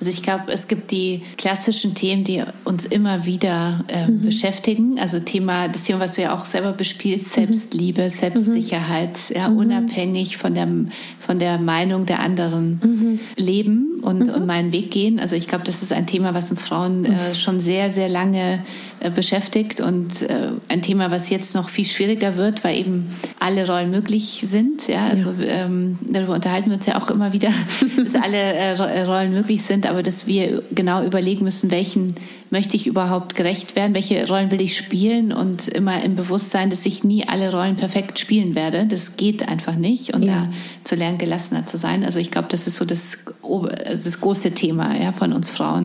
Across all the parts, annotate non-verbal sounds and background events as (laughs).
Also ich glaube, es gibt die klassischen Themen, die uns immer wieder äh, mhm. beschäftigen. Also Thema, das Thema, was du ja auch selber bespielst, mhm. Selbstliebe, Selbstsicherheit, mhm. ja, unabhängig von der, von der Meinung der anderen mhm. leben und, mhm. und meinen Weg gehen. Also ich glaube, das ist ein Thema, was uns Frauen äh, schon sehr, sehr lange äh, beschäftigt und äh, ein Thema, was jetzt noch viel schwieriger wird, weil eben alle Rollen möglich sind. Ja, also ja. Ähm, darüber unterhalten wir uns ja auch immer wieder, (laughs) dass alle äh, äh, Rollen möglich sind, aber dass wir genau überlegen müssen, welchen möchte ich überhaupt gerecht werden, welche Rollen will ich spielen und immer im Bewusstsein, dass ich nie alle Rollen perfekt spielen werde. Das geht einfach nicht und ja. da zu lernen, gelassener zu sein. Also ich glaube, das ist so das, das große Thema ja, von uns Frauen.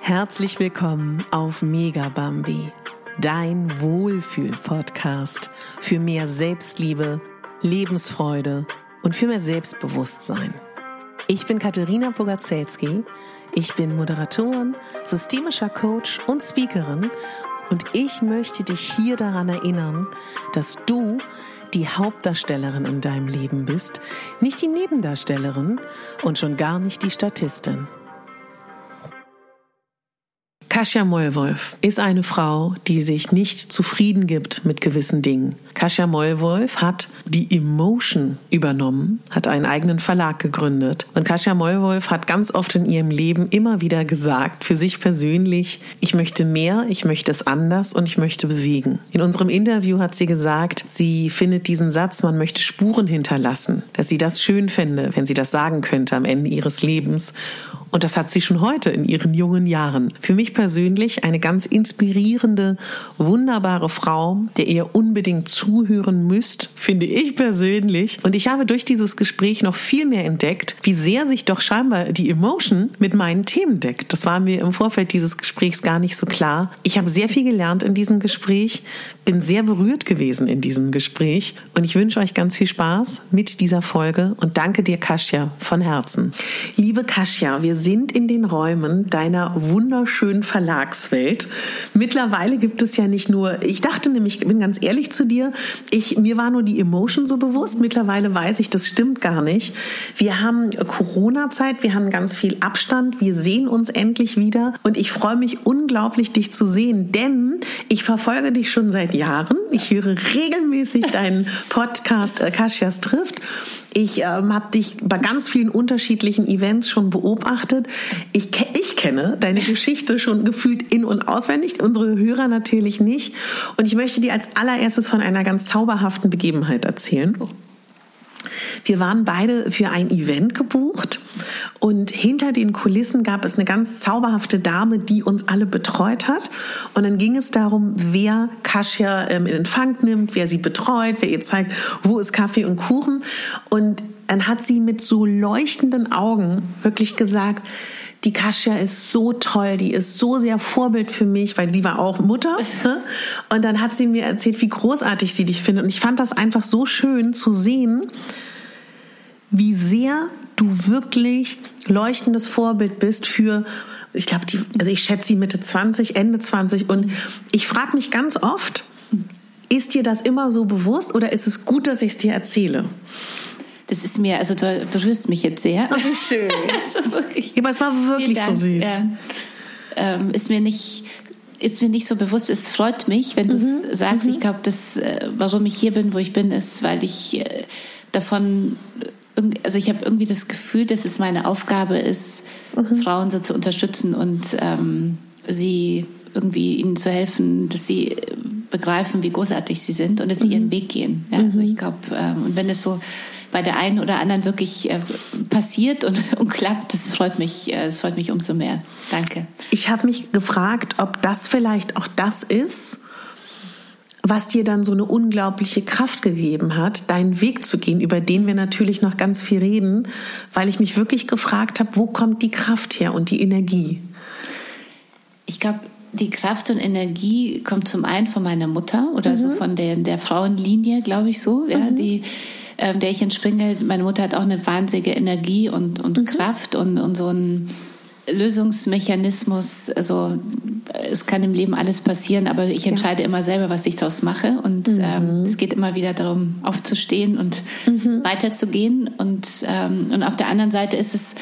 Herzlich willkommen auf Mega Bambi, dein Wohlfühl-Podcast für mehr Selbstliebe, Lebensfreude und für mehr Selbstbewusstsein. Ich bin Katharina Bogacelski, ich bin Moderatorin, systemischer Coach und Speakerin und ich möchte dich hier daran erinnern, dass du die Hauptdarstellerin in deinem Leben bist, nicht die Nebendarstellerin und schon gar nicht die Statistin. Kasia Mollwolf ist eine Frau, die sich nicht zufrieden gibt mit gewissen Dingen. Kasia Mollwolf hat die Emotion übernommen, hat einen eigenen Verlag gegründet. Und Kasia Mollwolf hat ganz oft in ihrem Leben immer wieder gesagt, für sich persönlich, ich möchte mehr, ich möchte es anders und ich möchte bewegen. In unserem Interview hat sie gesagt, sie findet diesen Satz, man möchte Spuren hinterlassen, dass sie das schön fände, wenn sie das sagen könnte am Ende ihres Lebens. Und das hat sie schon heute in ihren jungen Jahren. Für mich persönlich eine ganz inspirierende, wunderbare Frau, der ihr unbedingt zuhören müsst, finde ich persönlich. Und ich habe durch dieses Gespräch noch viel mehr entdeckt, wie sehr sich doch scheinbar die Emotion mit meinen Themen deckt. Das war mir im Vorfeld dieses Gesprächs gar nicht so klar. Ich habe sehr viel gelernt in diesem Gespräch, bin sehr berührt gewesen in diesem Gespräch und ich wünsche euch ganz viel Spaß mit dieser Folge und danke dir, Kasia, von Herzen. Liebe Kasia, wir sind in den Räumen deiner wunderschönen Verlagswelt. Mittlerweile gibt es ja nicht nur, ich dachte nämlich, ich bin ganz ehrlich zu dir, ich, mir war nur die Emotion so bewusst. Mittlerweile weiß ich, das stimmt gar nicht. Wir haben Corona-Zeit, wir haben ganz viel Abstand, wir sehen uns endlich wieder und ich freue mich unglaublich, dich zu sehen, denn ich verfolge dich schon seit Jahren. Ich höre regelmäßig deinen (laughs) Podcast äh, Kaschias trifft ich ähm, habe dich bei ganz vielen unterschiedlichen Events schon beobachtet. Ich, ich kenne deine (laughs) Geschichte schon gefühlt in- und auswendig, unsere Hörer natürlich nicht. Und ich möchte dir als allererstes von einer ganz zauberhaften Begebenheit erzählen. Oh. Wir waren beide für ein Event gebucht und hinter den Kulissen gab es eine ganz zauberhafte Dame, die uns alle betreut hat. Und dann ging es darum, wer Kasia ähm, in Empfang nimmt, wer sie betreut, wer ihr zeigt, wo ist Kaffee und Kuchen. Und dann hat sie mit so leuchtenden Augen wirklich gesagt, die Kasia ist so toll, die ist so sehr Vorbild für mich, weil die war auch Mutter. (laughs) Ne? Und dann hat sie mir erzählt, wie großartig sie dich findet. Und ich fand das einfach so schön zu sehen, wie sehr du wirklich leuchtendes Vorbild bist für, ich glaube, also ich schätze sie Mitte 20, Ende 20 und ich frage mich ganz oft, ist dir das immer so bewusst oder ist es gut, dass ich es dir erzähle? Das ist mir, also du berührst mich jetzt sehr. Ach, wie schön. (laughs) also wirklich, ja, aber es war wirklich so süß. Ja. Ähm, ist mir nicht ist mir nicht so bewusst. Es freut mich, wenn du mhm. sagst. Mhm. Ich glaube, das, äh, warum ich hier bin, wo ich bin, ist, weil ich äh, davon also ich habe irgendwie das Gefühl, dass es meine Aufgabe ist, mhm. Frauen so zu unterstützen und ähm, sie irgendwie ihnen zu helfen, dass sie begreifen, wie großartig sie sind und dass sie mhm. ihren Weg gehen. Ja, also ich mhm. glaube, ähm, und wenn es so bei der einen oder anderen wirklich äh, passiert und, (laughs) und klappt, das freut mich, äh, das freut mich umso mehr. Danke. Ich habe mich gefragt, ob das vielleicht auch das ist, was dir dann so eine unglaubliche Kraft gegeben hat, deinen Weg zu gehen, über den wir natürlich noch ganz viel reden, weil ich mich wirklich gefragt habe, wo kommt die Kraft her und die Energie? Ich glaube, die Kraft und Energie kommt zum einen von meiner Mutter oder mhm. so von der, der Frauenlinie, glaube ich so, ja, mhm. die ähm, der ich entspringe. Meine Mutter hat auch eine wahnsinnige Energie und, und mhm. Kraft und, und so einen Lösungsmechanismus, also es kann im Leben alles passieren, aber ich entscheide ja. immer selber, was ich daraus mache. Und mhm. ähm, es geht immer wieder darum, aufzustehen und mhm. weiterzugehen. Und, ähm, und auf der anderen Seite ist es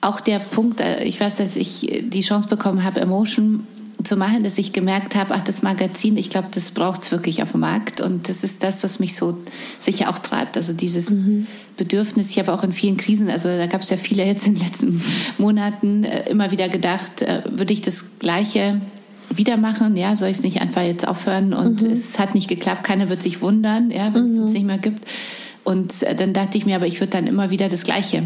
auch der Punkt, äh, ich weiß, dass ich die Chance bekommen habe, Emotion zu machen, dass ich gemerkt habe, ach, das Magazin, ich glaube, das braucht es wirklich auf dem Markt. Und das ist das, was mich so sicher auch treibt. Also dieses mhm. Bedürfnis. Ich habe auch in vielen Krisen, also da gab es ja viele jetzt in den letzten Monaten, äh, immer wieder gedacht, äh, würde ich das Gleiche wieder machen, ja, soll ich es nicht einfach jetzt aufhören? Und mhm. es hat nicht geklappt, keiner wird sich wundern, ja, wenn es mhm. uns nicht mehr gibt. Und äh, dann dachte ich mir, aber ich würde dann immer wieder das Gleiche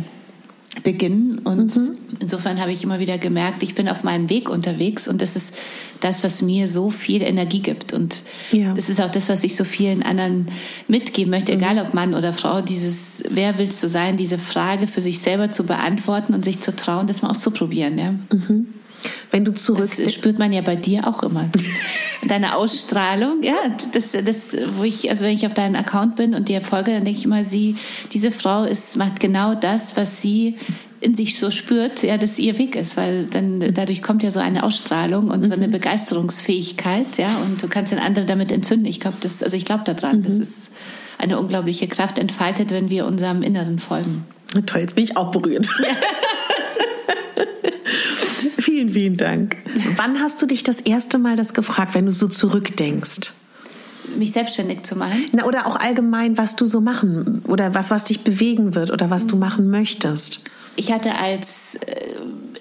beginnen. Und mhm. insofern habe ich immer wieder gemerkt, ich bin auf meinem Weg unterwegs und das ist das, was mir so viel Energie gibt. Und ja. das ist auch das, was ich so vielen anderen mitgeben möchte, mhm. egal ob Mann oder Frau, dieses, wer willst du sein, diese Frage für sich selber zu beantworten und sich zu trauen, das mal auszuprobieren. Ja. Mhm. Wenn du zurück. Das spürt man ja bei dir auch immer. (laughs) Deine Ausstrahlung, ja, das, das, wo ich, also wenn ich auf deinen Account bin und dir folge, dann denke ich immer, sie, diese Frau ist, macht genau das, was sie in sich so spürt, ja, dass ihr Weg ist, weil dann dadurch kommt ja so eine Ausstrahlung und so eine mhm. Begeisterungsfähigkeit, ja, und du kannst den anderen damit entzünden. Ich glaube, das, also ich glaube daran, mhm. das ist eine unglaubliche Kraft entfaltet, wenn wir unserem Inneren folgen. Toll, jetzt bin ich auch berührt. (laughs) Vielen, vielen Dank. Wann hast du dich das erste Mal das gefragt, wenn du so zurückdenkst? Mich selbstständig zu machen? Na, oder auch allgemein, was du so machen oder was, was dich bewegen wird oder was du machen möchtest. Ich hatte als äh,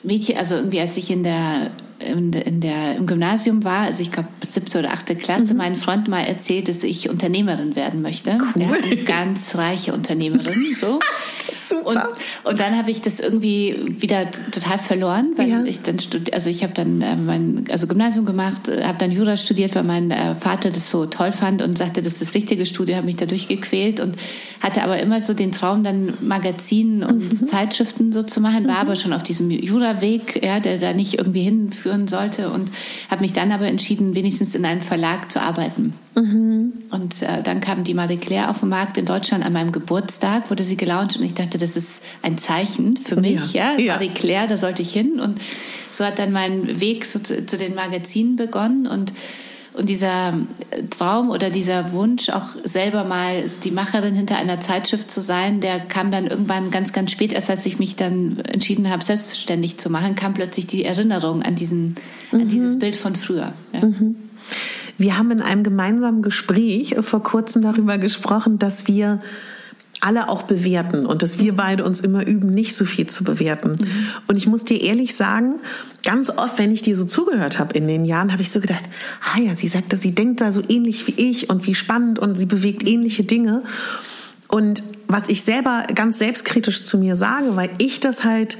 Mädchen, also irgendwie als ich in der in, in der, im Gymnasium war, also ich glaube siebte oder achte Klasse, mhm. mein Freund mal erzählt, dass ich Unternehmerin werden möchte. Cool. Ja, eine ganz reiche Unternehmerin. (laughs) So. Super. Und, und dann habe ich das irgendwie wieder total verloren, weil ja. ich dann studiert, also ich habe dann äh, mein also Gymnasium gemacht, äh, habe dann Jura studiert, weil mein äh, Vater das so toll fand und sagte, das ist das richtige Studium, habe mich da durchgequält und hatte aber immer so den Traum, dann Magazinen und mhm. Zeitschriften so zu machen, war mhm. aber schon auf diesem Jura-Weg, ja, der da nicht irgendwie hinführen sollte und habe mich dann aber entschieden, wenigstens in einem Verlag zu arbeiten. Mhm. Und äh, dann kam die Marie Claire auf den Markt in Deutschland an meinem Geburtstag, wurde sie gelauncht und ich dachte, das ist ein Zeichen für mich, ja, ja. ja. Marie Claire, da sollte ich hin und so hat dann mein Weg so zu, zu den Magazinen begonnen und und dieser Traum oder dieser Wunsch, auch selber mal die Macherin hinter einer Zeitschrift zu sein, der kam dann irgendwann ganz, ganz spät, erst als ich mich dann entschieden habe, selbstständig zu machen, kam plötzlich die Erinnerung an, diesen, mhm. an dieses Bild von früher. Ja. Mhm. Wir haben in einem gemeinsamen Gespräch vor kurzem darüber gesprochen, dass wir alle auch bewerten und dass wir beide uns immer üben, nicht so viel zu bewerten. Mhm. Und ich muss dir ehrlich sagen, ganz oft, wenn ich dir so zugehört habe in den Jahren, habe ich so gedacht, ah ja, sie sagt, dass sie denkt da so ähnlich wie ich und wie spannend und sie bewegt ähnliche Dinge. Und was ich selber ganz selbstkritisch zu mir sage, weil ich das halt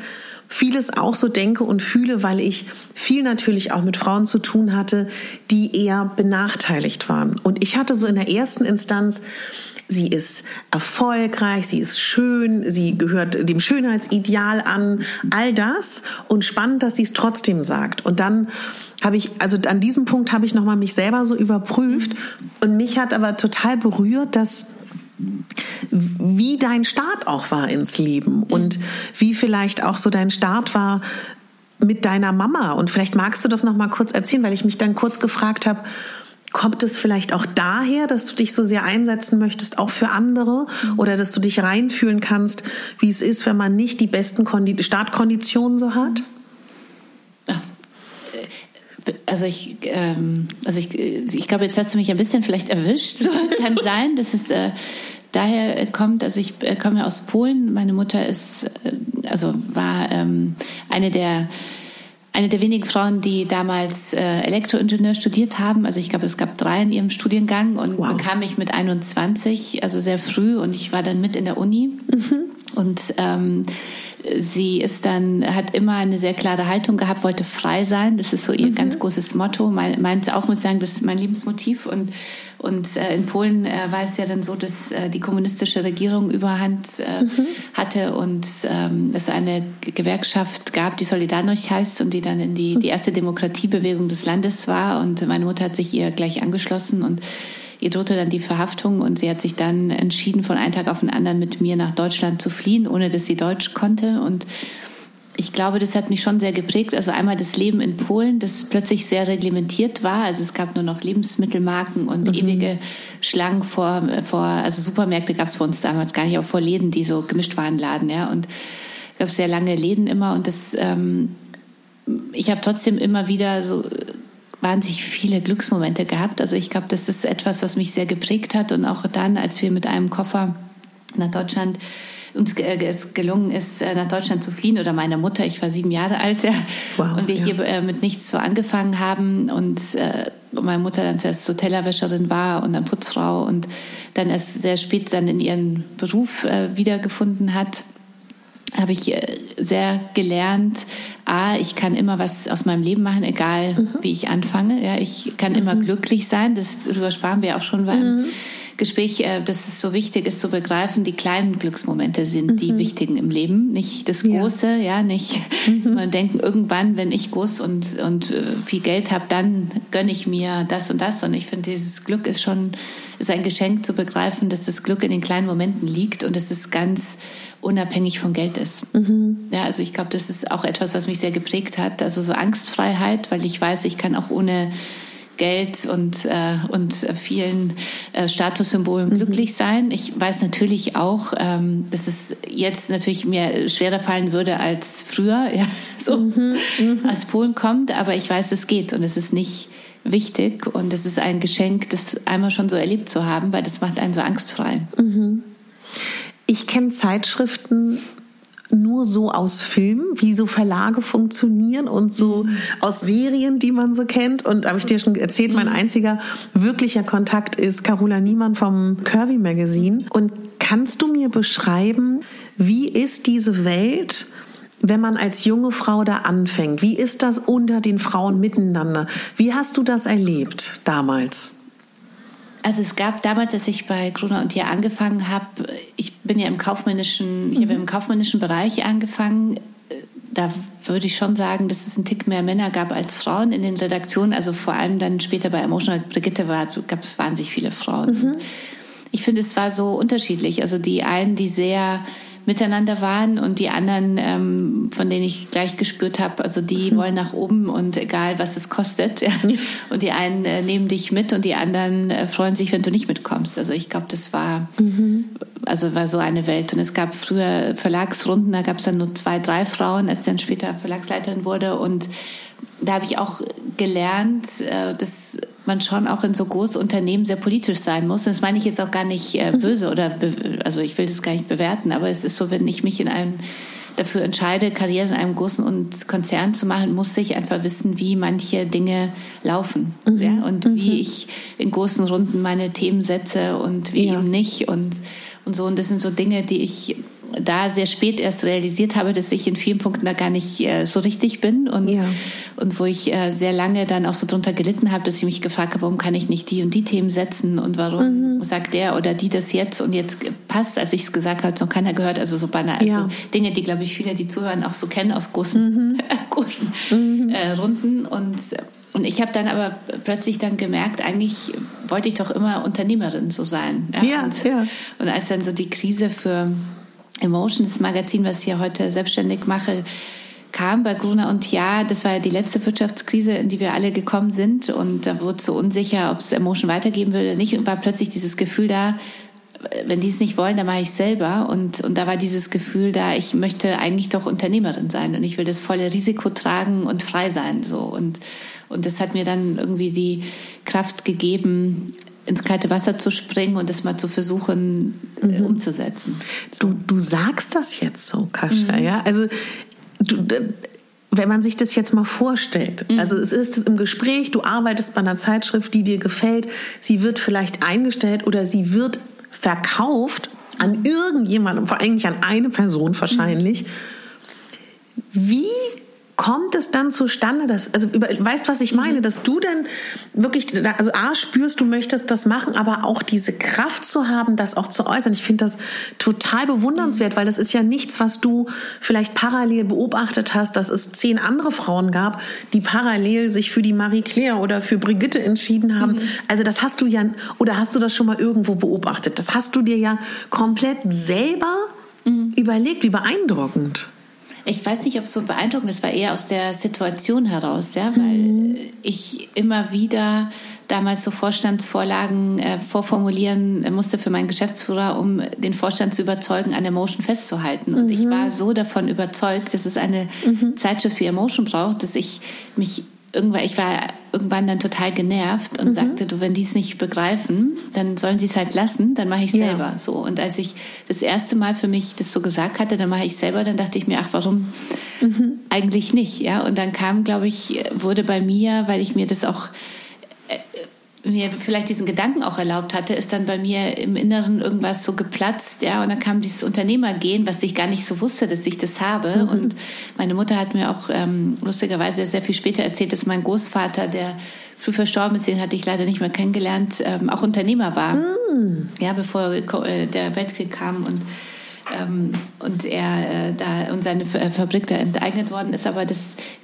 vieles auch so denke und fühle, weil ich viel natürlich auch mit Frauen zu tun hatte, die eher benachteiligt waren. Und ich hatte so in der ersten Instanz sie ist erfolgreich, sie ist schön, sie gehört dem Schönheitsideal an, all das und spannend, dass sie es trotzdem sagt. Und dann habe ich, also an diesem Punkt habe ich nochmal mich selber so überprüft. Und mich hat aber total berührt, dass wie dein Start auch war ins Leben und wie vielleicht auch so dein Start war mit deiner Mama. Und vielleicht magst du das noch mal kurz erzählen, weil ich mich dann kurz gefragt habe, Kommt es vielleicht auch daher, dass du dich so sehr einsetzen möchtest, auch für andere? Oder dass du dich reinfühlen kannst, wie es ist, wenn man nicht die besten Startkonditionen so hat? Also ich, ähm, also ich, ich glaube, jetzt hast du mich ein bisschen vielleicht erwischt. So (laughs) kann sein, dass es äh, daher kommt. Also ich äh, komme aus Polen. Meine Mutter ist, äh, also war ähm, eine der eine der wenigen Frauen, die damals äh, Elektroingenieur studiert haben. Also ich glaube, es gab drei in ihrem Studiengang und wow. bekam ich mit 21, also sehr früh und ich war dann mit in der Uni. Mhm. Und ähm, sie ist dann, hat immer eine sehr klare Haltung gehabt, wollte frei sein. Das ist so ihr mhm. ganz großes Motto. Meint auch, muss ich sagen, das ist mein Lebensmotiv. Und, und äh, in Polen äh, war es ja dann so, dass äh, die kommunistische Regierung Überhand äh, mhm. hatte und ähm, es eine Gewerkschaft gab, die Solidarność heißt und die dann in die, die erste Demokratiebewegung des Landes war. Und meine Mutter hat sich ihr gleich angeschlossen und Ihr drohte dann die Verhaftung und sie hat sich dann entschieden, von einem Tag auf den anderen mit mir nach Deutschland zu fliehen, ohne dass sie Deutsch konnte. Und ich glaube, das hat mich schon sehr geprägt. Also einmal das Leben in Polen, das plötzlich sehr reglementiert war. Also es gab nur noch Lebensmittelmarken und mhm. ewige Schlangen vor, vor, also Supermärkte gab es bei uns damals gar nicht, auch vor Läden, die so gemischt waren, Laden, ja. Und gab sehr lange Läden immer und das, ähm, ich habe trotzdem immer wieder so wahnsinnig viele Glücksmomente gehabt. Also ich glaube, das ist etwas, was mich sehr geprägt hat und auch dann, als wir mit einem Koffer nach Deutschland uns es gelungen ist, äh, nach Deutschland zu fliehen oder meiner Mutter, ich war sieben Jahre alt, wow, und wir ja. hier äh, mit nichts so angefangen haben und äh, meine Mutter dann zuerst so Tellerwäscherin war und dann Putzfrau und dann erst sehr spät dann in ihren Beruf wiedergefunden hat habe ich sehr gelernt, a, ich kann immer was aus meinem Leben machen, egal mhm. wie ich anfange. Ja, ich kann mhm. immer glücklich sein. Das darüber sparen wir auch schon beim. Gespräch, äh, dass es so wichtig ist zu begreifen, die kleinen Glücksmomente sind mhm. die wichtigen im Leben, nicht das Große, ja, ja nicht mhm. (laughs) man denken, irgendwann, wenn ich groß und, und äh, viel Geld habe, dann gönne ich mir das und das. Und ich finde, dieses Glück ist schon, ist ein Geschenk zu begreifen, dass das Glück in den kleinen Momenten liegt und dass es ganz unabhängig von Geld ist. Mhm. Ja, also ich glaube, das ist auch etwas, was mich sehr geprägt hat. Also so Angstfreiheit, weil ich weiß, ich kann auch ohne Geld und, äh, und vielen äh, Statussymbolen mhm. glücklich sein. Ich weiß natürlich auch, ähm, dass es jetzt natürlich mir schwerer fallen würde als früher, (laughs) ja, so mhm. Mhm. aus Polen kommt, aber ich weiß, es geht und es ist nicht wichtig und es ist ein Geschenk, das einmal schon so erlebt zu haben, weil das macht einen so angstfrei. Mhm. Ich kenne Zeitschriften nur so aus Filmen, wie so Verlage funktionieren und so mhm. aus Serien, die man so kennt. Und habe ich dir schon erzählt, mein mhm. einziger wirklicher Kontakt ist Carola Niemann vom Curvy Magazine. Und kannst du mir beschreiben, wie ist diese Welt? wenn man als junge Frau da anfängt? Wie ist das unter den Frauen miteinander? Wie hast du das erlebt damals? Also es gab damals, als ich bei Gruner und hier angefangen habe, ich bin ja im kaufmännischen, ich habe mhm. im kaufmännischen Bereich angefangen. Da würde ich schon sagen, dass es einen Tick mehr Männer gab als Frauen in den Redaktionen. Also vor allem dann später bei Emotional Brigitte war, gab es wahnsinnig viele Frauen. Mhm. Ich finde, es war so unterschiedlich. Also die einen, die sehr miteinander waren und die anderen, ähm, von denen ich gleich gespürt habe, also die mhm. wollen nach oben und egal was es kostet. Ja. Und die einen äh, nehmen dich mit und die anderen äh, freuen sich, wenn du nicht mitkommst. Also ich glaube, das war mhm. also war so eine Welt. Und es gab früher Verlagsrunden, da gab es dann nur zwei, drei Frauen, als dann später Verlagsleiterin wurde und da habe ich auch gelernt, äh, dass man schon auch in so großen Unternehmen sehr politisch sein muss. Und das meine ich jetzt auch gar nicht äh, mhm. böse oder, also ich will das gar nicht bewerten, aber es ist so, wenn ich mich in einem dafür entscheide, Karriere in einem großen Konzern zu machen, muss ich einfach wissen, wie manche Dinge laufen mhm. ja? und mhm. wie ich in großen Runden meine Themen setze und wie ja. eben nicht und, und so. Und das sind so Dinge, die ich da sehr spät erst realisiert habe, dass ich in vielen Punkten da gar nicht äh, so richtig bin und, ja. und wo ich äh, sehr lange dann auch so drunter gelitten habe, dass ich mich gefragt habe, warum kann ich nicht die und die Themen setzen und warum mhm. sagt der oder die das jetzt und jetzt passt, als ich es gesagt habe, noch keiner gehört, also so banal, ja. also Dinge, die glaube ich viele, die zuhören, auch so kennen aus großen, mhm. (laughs) großen mhm. Äh, Runden und und ich habe dann aber plötzlich dann gemerkt, eigentlich wollte ich doch immer Unternehmerin so sein. Ja, ja, und, ja. und als dann so die Krise für Emotion, das Magazin, was ich ja heute selbstständig mache, kam bei Gruner und ja, das war ja die letzte Wirtschaftskrise, in die wir alle gekommen sind. Und da wurde so unsicher, ob es Emotion weitergeben würde oder nicht. Und war plötzlich dieses Gefühl da, wenn die es nicht wollen, dann mache ich selber. Und, und da war dieses Gefühl da, ich möchte eigentlich doch Unternehmerin sein. Und ich will das volle Risiko tragen und frei sein so. Und und das hat mir dann irgendwie die Kraft gegeben, ins kalte Wasser zu springen und das mal zu versuchen äh, mhm. umzusetzen. So. Du, du sagst das jetzt so, Kascha, mhm. ja? Also du, wenn man sich das jetzt mal vorstellt, mhm. also es ist im Gespräch, du arbeitest bei einer Zeitschrift, die dir gefällt, sie wird vielleicht eingestellt oder sie wird verkauft an irgendjemandem, vor allem an eine Person wahrscheinlich. Mhm. Wie kommt es dann zustande, dass, also über, weißt was ich meine, mhm. dass du dann wirklich, also A, spürst, du möchtest das machen, aber auch diese Kraft zu haben, das auch zu äußern. Ich finde das total bewundernswert, mhm. weil das ist ja nichts, was du vielleicht parallel beobachtet hast, dass es zehn andere Frauen gab, die parallel sich für die Marie Claire oder für Brigitte entschieden haben. Mhm. Also das hast du ja, oder hast du das schon mal irgendwo beobachtet? Das hast du dir ja komplett selber mhm. überlegt, wie beeindruckend. Ich weiß nicht, ob es so beeindruckend ist, war eher aus der Situation heraus, ja, weil mhm. ich immer wieder damals so Vorstandsvorlagen äh, vorformulieren musste für meinen Geschäftsführer, um den Vorstand zu überzeugen, an Emotion festzuhalten. Und mhm. ich war so davon überzeugt, dass es eine mhm. Zeitschrift für Emotion braucht, dass ich mich irgendwann, ich war irgendwann dann total genervt und mhm. sagte, du, wenn die es nicht begreifen, dann sollen sie es halt lassen, dann mache ich ja. selber so. Und als ich das erste Mal für mich das so gesagt hatte, dann mache ich selber, dann dachte ich mir, ach, warum mhm. eigentlich nicht? Ja, und dann kam, glaube ich, wurde bei mir, weil ich mir das auch äh, mir vielleicht diesen Gedanken auch erlaubt hatte, ist dann bei mir im Inneren irgendwas so geplatzt, ja, und dann kam dieses Unternehmergehen, was ich gar nicht so wusste, dass ich das habe. Mhm. Und meine Mutter hat mir auch ähm, lustigerweise sehr viel später erzählt, dass mein Großvater, der früh verstorben ist, den hatte ich leider nicht mehr kennengelernt, ähm, auch Unternehmer war. Mhm. Ja, bevor äh, der Weltkrieg kam und ähm, und er äh, da und seine äh, Fabrik da enteignet worden ist. Aber das,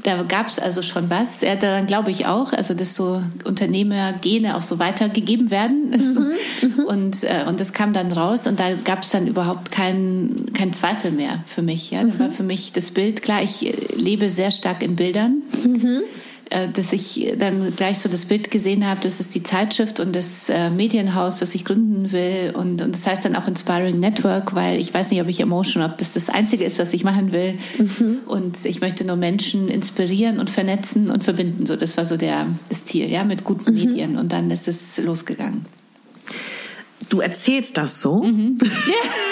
da gab es also schon was. Er daran glaube ich auch, also dass so Unternehmergene auch so weitergegeben werden. (laughs) Mhm, mhm, und, äh, und das kam dann raus und da gab es dann überhaupt keinen kein Zweifel mehr für mich. Ja? Da war mhm. für mich das Bild klar, ich äh, lebe sehr stark in Bildern. Mhm. Äh, dass ich dann gleich so das Bild gesehen habe, das ist die Zeitschrift und das äh, Medienhaus, was ich gründen will. Und, und das heißt dann auch Inspiring Network, weil ich weiß nicht, ob ich Emotion, ob das das Einzige ist, was ich machen will. Mhm. Und ich möchte nur Menschen inspirieren und vernetzen und verbinden. So, das war so der, das Ziel, ja, mit guten mhm. Medien. Und dann ist es losgegangen. Du erzählst das so. Mhm. (laughs) Ja.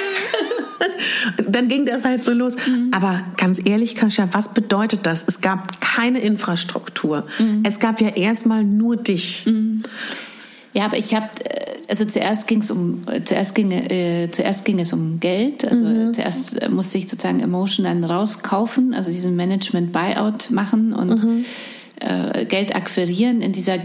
(laughs) dann ging das halt so los. Mhm. Aber ganz ehrlich, Kascha, was bedeutet das? Es gab keine Infrastruktur. Mhm. Es gab ja erstmal nur dich. Mhm. Ja, aber ich habe, äh, also zuerst ging es um, zuerst ging, äh, zuerst ging es um Geld. Also mhm. zuerst äh, musste ich sozusagen Emotion dann rauskaufen, also diesen Management Buyout machen und mhm. äh, Geld akquirieren. In dieser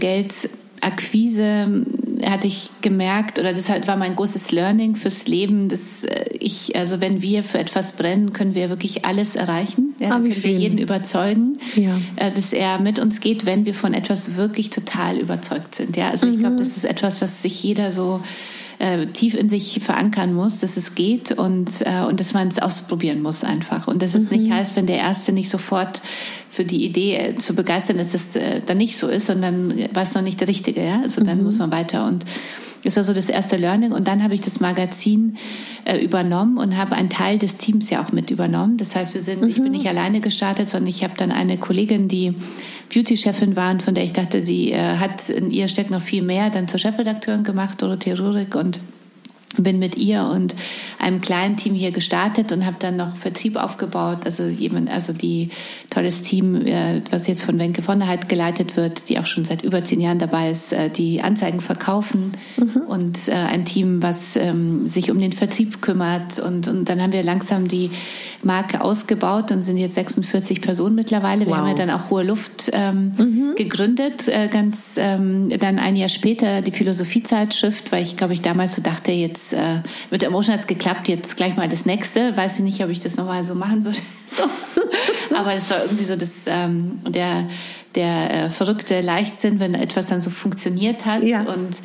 Geldakquise hatte ich gemerkt, oder das halt war mein großes Learning fürs Leben, dass äh, ich, also wenn wir für etwas brennen, können wir wirklich alles erreichen. Ja, ah, können schön. wir jeden überzeugen, ja. Äh, dass er mit uns geht, wenn wir von etwas wirklich total überzeugt sind. Ja, also mhm. ich glaube, das ist etwas, was sich jeder so äh, tief in sich verankern muss, dass es geht und, äh, und dass man es ausprobieren muss einfach. Und dass es mhm. nicht heißt, wenn der Erste nicht sofort für die Idee äh, zu begeistern ist, dass es äh, dann nicht so ist, sondern war es noch nicht der Richtige. Ja? Also dann mhm. muss man weiter und das war so das erste Learning. Und dann habe ich das Magazin äh, übernommen und habe einen Teil des Teams ja auch mit übernommen. Das heißt, wir sind, mhm. ich bin mhm. nicht alleine gestartet, sondern ich habe dann eine Kollegin, die Beauty-Chefin war und von der ich dachte, sie äh, hat in ihr steckt noch viel mehr, dann zur Chefredakteurin gemacht, Dorothee Rurik und bin mit ihr und einem kleinen Team hier gestartet und habe dann noch Vertrieb aufgebaut. Also jemand, also die tolles Team, äh, was jetzt von Wenke von der Heid geleitet wird, die auch schon seit über zehn Jahren dabei ist, äh, die Anzeigen verkaufen mhm. und äh, ein Team, was ähm, sich um den Vertrieb kümmert. Und, und dann haben wir langsam die Marke ausgebaut und sind jetzt 46 Personen mittlerweile. Wir wow. haben ja dann auch Hohe Luft ähm, mhm. gegründet, ganz ähm, dann ein Jahr später die Philosophiezeitschrift, weil ich glaube ich damals so dachte, jetzt jetzt äh, mit Emotion hat es geklappt, jetzt gleich mal das nächste. Weiß ich nicht, ob ich das nochmal so machen würde. (laughs) so. Aber es war irgendwie so das, ähm, der, der äh, verrückte Leichtsinn, wenn etwas dann so funktioniert hat. Ja. Und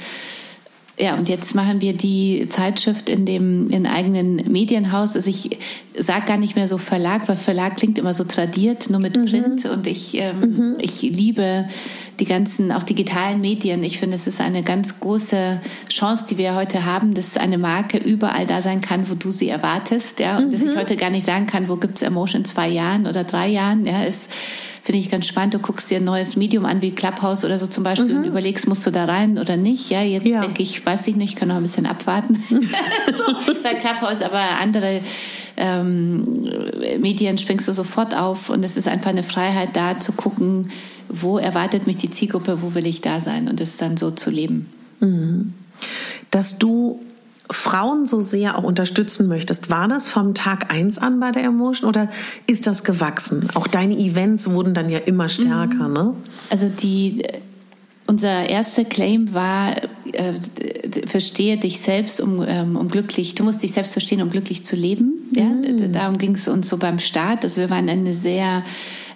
ja, und jetzt machen wir die Zeitschrift in dem in eigenen Medienhaus. Also ich sage gar nicht mehr so Verlag, weil Verlag klingt immer so tradiert, nur mit mhm. Print. Und ich, ähm, mhm. ich liebe die ganzen, auch digitalen Medien. Ich finde, es ist eine ganz große Chance, die wir heute haben, dass eine Marke überall da sein kann, wo du sie erwartest. Ja, und mhm. dass ich mhm. heute gar nicht sagen kann, wo gibt es Emotion in zwei Jahren oder drei Jahren. Ja, ist finde ich ganz spannend. Du guckst dir ein neues Medium an wie Clubhouse oder so zum Beispiel mhm. und überlegst, musst du da rein oder nicht. Ja, jetzt ja. denke ich, weiß ich nicht, kann noch ein bisschen abwarten. (laughs) so, bei Clubhouse, aber andere ähm, Medien springst du sofort auf und es ist einfach eine Freiheit da zu gucken, wo erwartet mich die Zielgruppe, wo will ich da sein und es dann so zu leben. Mhm. Dass du Frauen so sehr auch unterstützen möchtest, war das vom Tag eins an bei der Emotion oder ist das gewachsen? Auch deine Events wurden dann ja immer stärker, mhm. ne? Also die unser erster Claim war, äh, verstehe dich selbst, um, ähm, um glücklich, du musst dich selbst verstehen, um glücklich zu leben. Ja? Mhm. Darum ging es uns so beim Start. Also wir waren eine sehr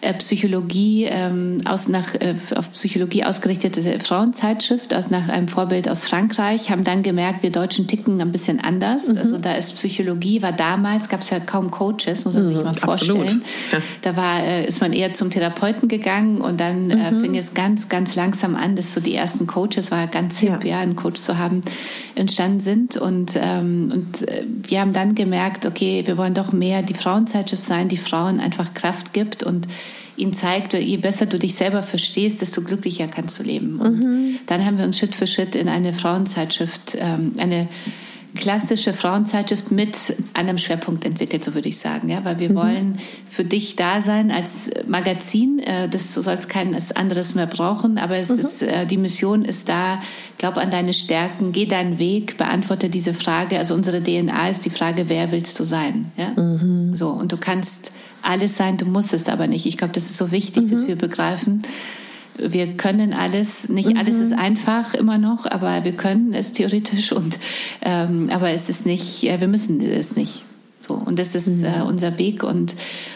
äh, Psychologie ähm, aus nach äh, auf Psychologie ausgerichtete Frauenzeitschrift aus nach einem Vorbild aus Frankreich, haben dann gemerkt, wir Deutschen ticken ein bisschen anders. Mhm. Also da ist Psychologie war damals gab es ja kaum Coaches, muss man sich mhm, mal vorstellen. Ja. Da war äh, ist man eher zum Therapeuten gegangen und dann äh, mhm. fing es ganz ganz langsam an, dass so die ersten Coaches war ganz hip, ja, ja einen Coach zu haben entstanden sind und ähm, und äh, wir haben dann gemerkt, okay, wir wollen doch mehr die Frauenzeitschrift sein, die Frauen einfach Kraft gibt und ihnen zeigt, je besser du dich selber verstehst, desto glücklicher kannst du leben. Und mhm. dann haben wir uns Schritt für Schritt in eine Frauenzeitschrift, ähm, eine klassische Frauenzeitschrift mit einem Schwerpunkt entwickelt, so würde ich sagen, ja, weil wir mhm. wollen für dich da sein als Magazin. Äh, das du sollst kein anderes mehr brauchen, aber es mhm. ist äh, die Mission ist da. Glaub an deine Stärken, geh deinen Weg, beantworte diese Frage. Also unsere DNA ist die Frage, wer willst du sein? Ja, mhm. so und du kannst alles sein, du musst es aber nicht. Ich glaube, das ist so wichtig, dass mhm. wir begreifen wir können alles, nicht mhm. alles ist einfach immer noch, aber wir können es theoretisch und ähm, aber es ist nicht, wir müssen es nicht. So, und das ist mhm. äh, unser Weg. Und,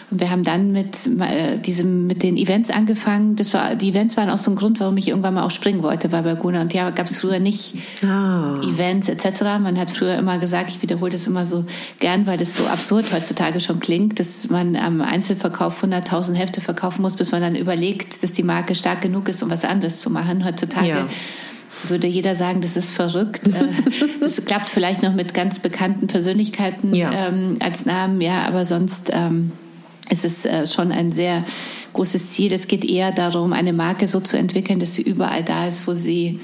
und wir haben dann mit äh, diesem, mit den Events angefangen. Das war, die Events waren auch so ein Grund, warum ich irgendwann mal auch springen wollte, weil bei Guna und ja gab es früher nicht oh. Events etc. Man hat früher immer gesagt, ich wiederhole das immer so gern, weil das so absurd heutzutage schon klingt, dass man am Einzelverkauf 100.000 Hefte verkaufen muss, bis man dann überlegt, dass die Marke stark genug ist, um was anderes zu machen. Heutzutage ja würde jeder sagen, das ist verrückt. Äh, (laughs) das klappt vielleicht noch mit ganz bekannten Persönlichkeiten ja. ähm, als Namen, ja, aber sonst ähm, ist es äh, schon ein sehr großes Ziel. Es geht eher darum, eine Marke so zu entwickeln, dass sie überall da ist, wo sie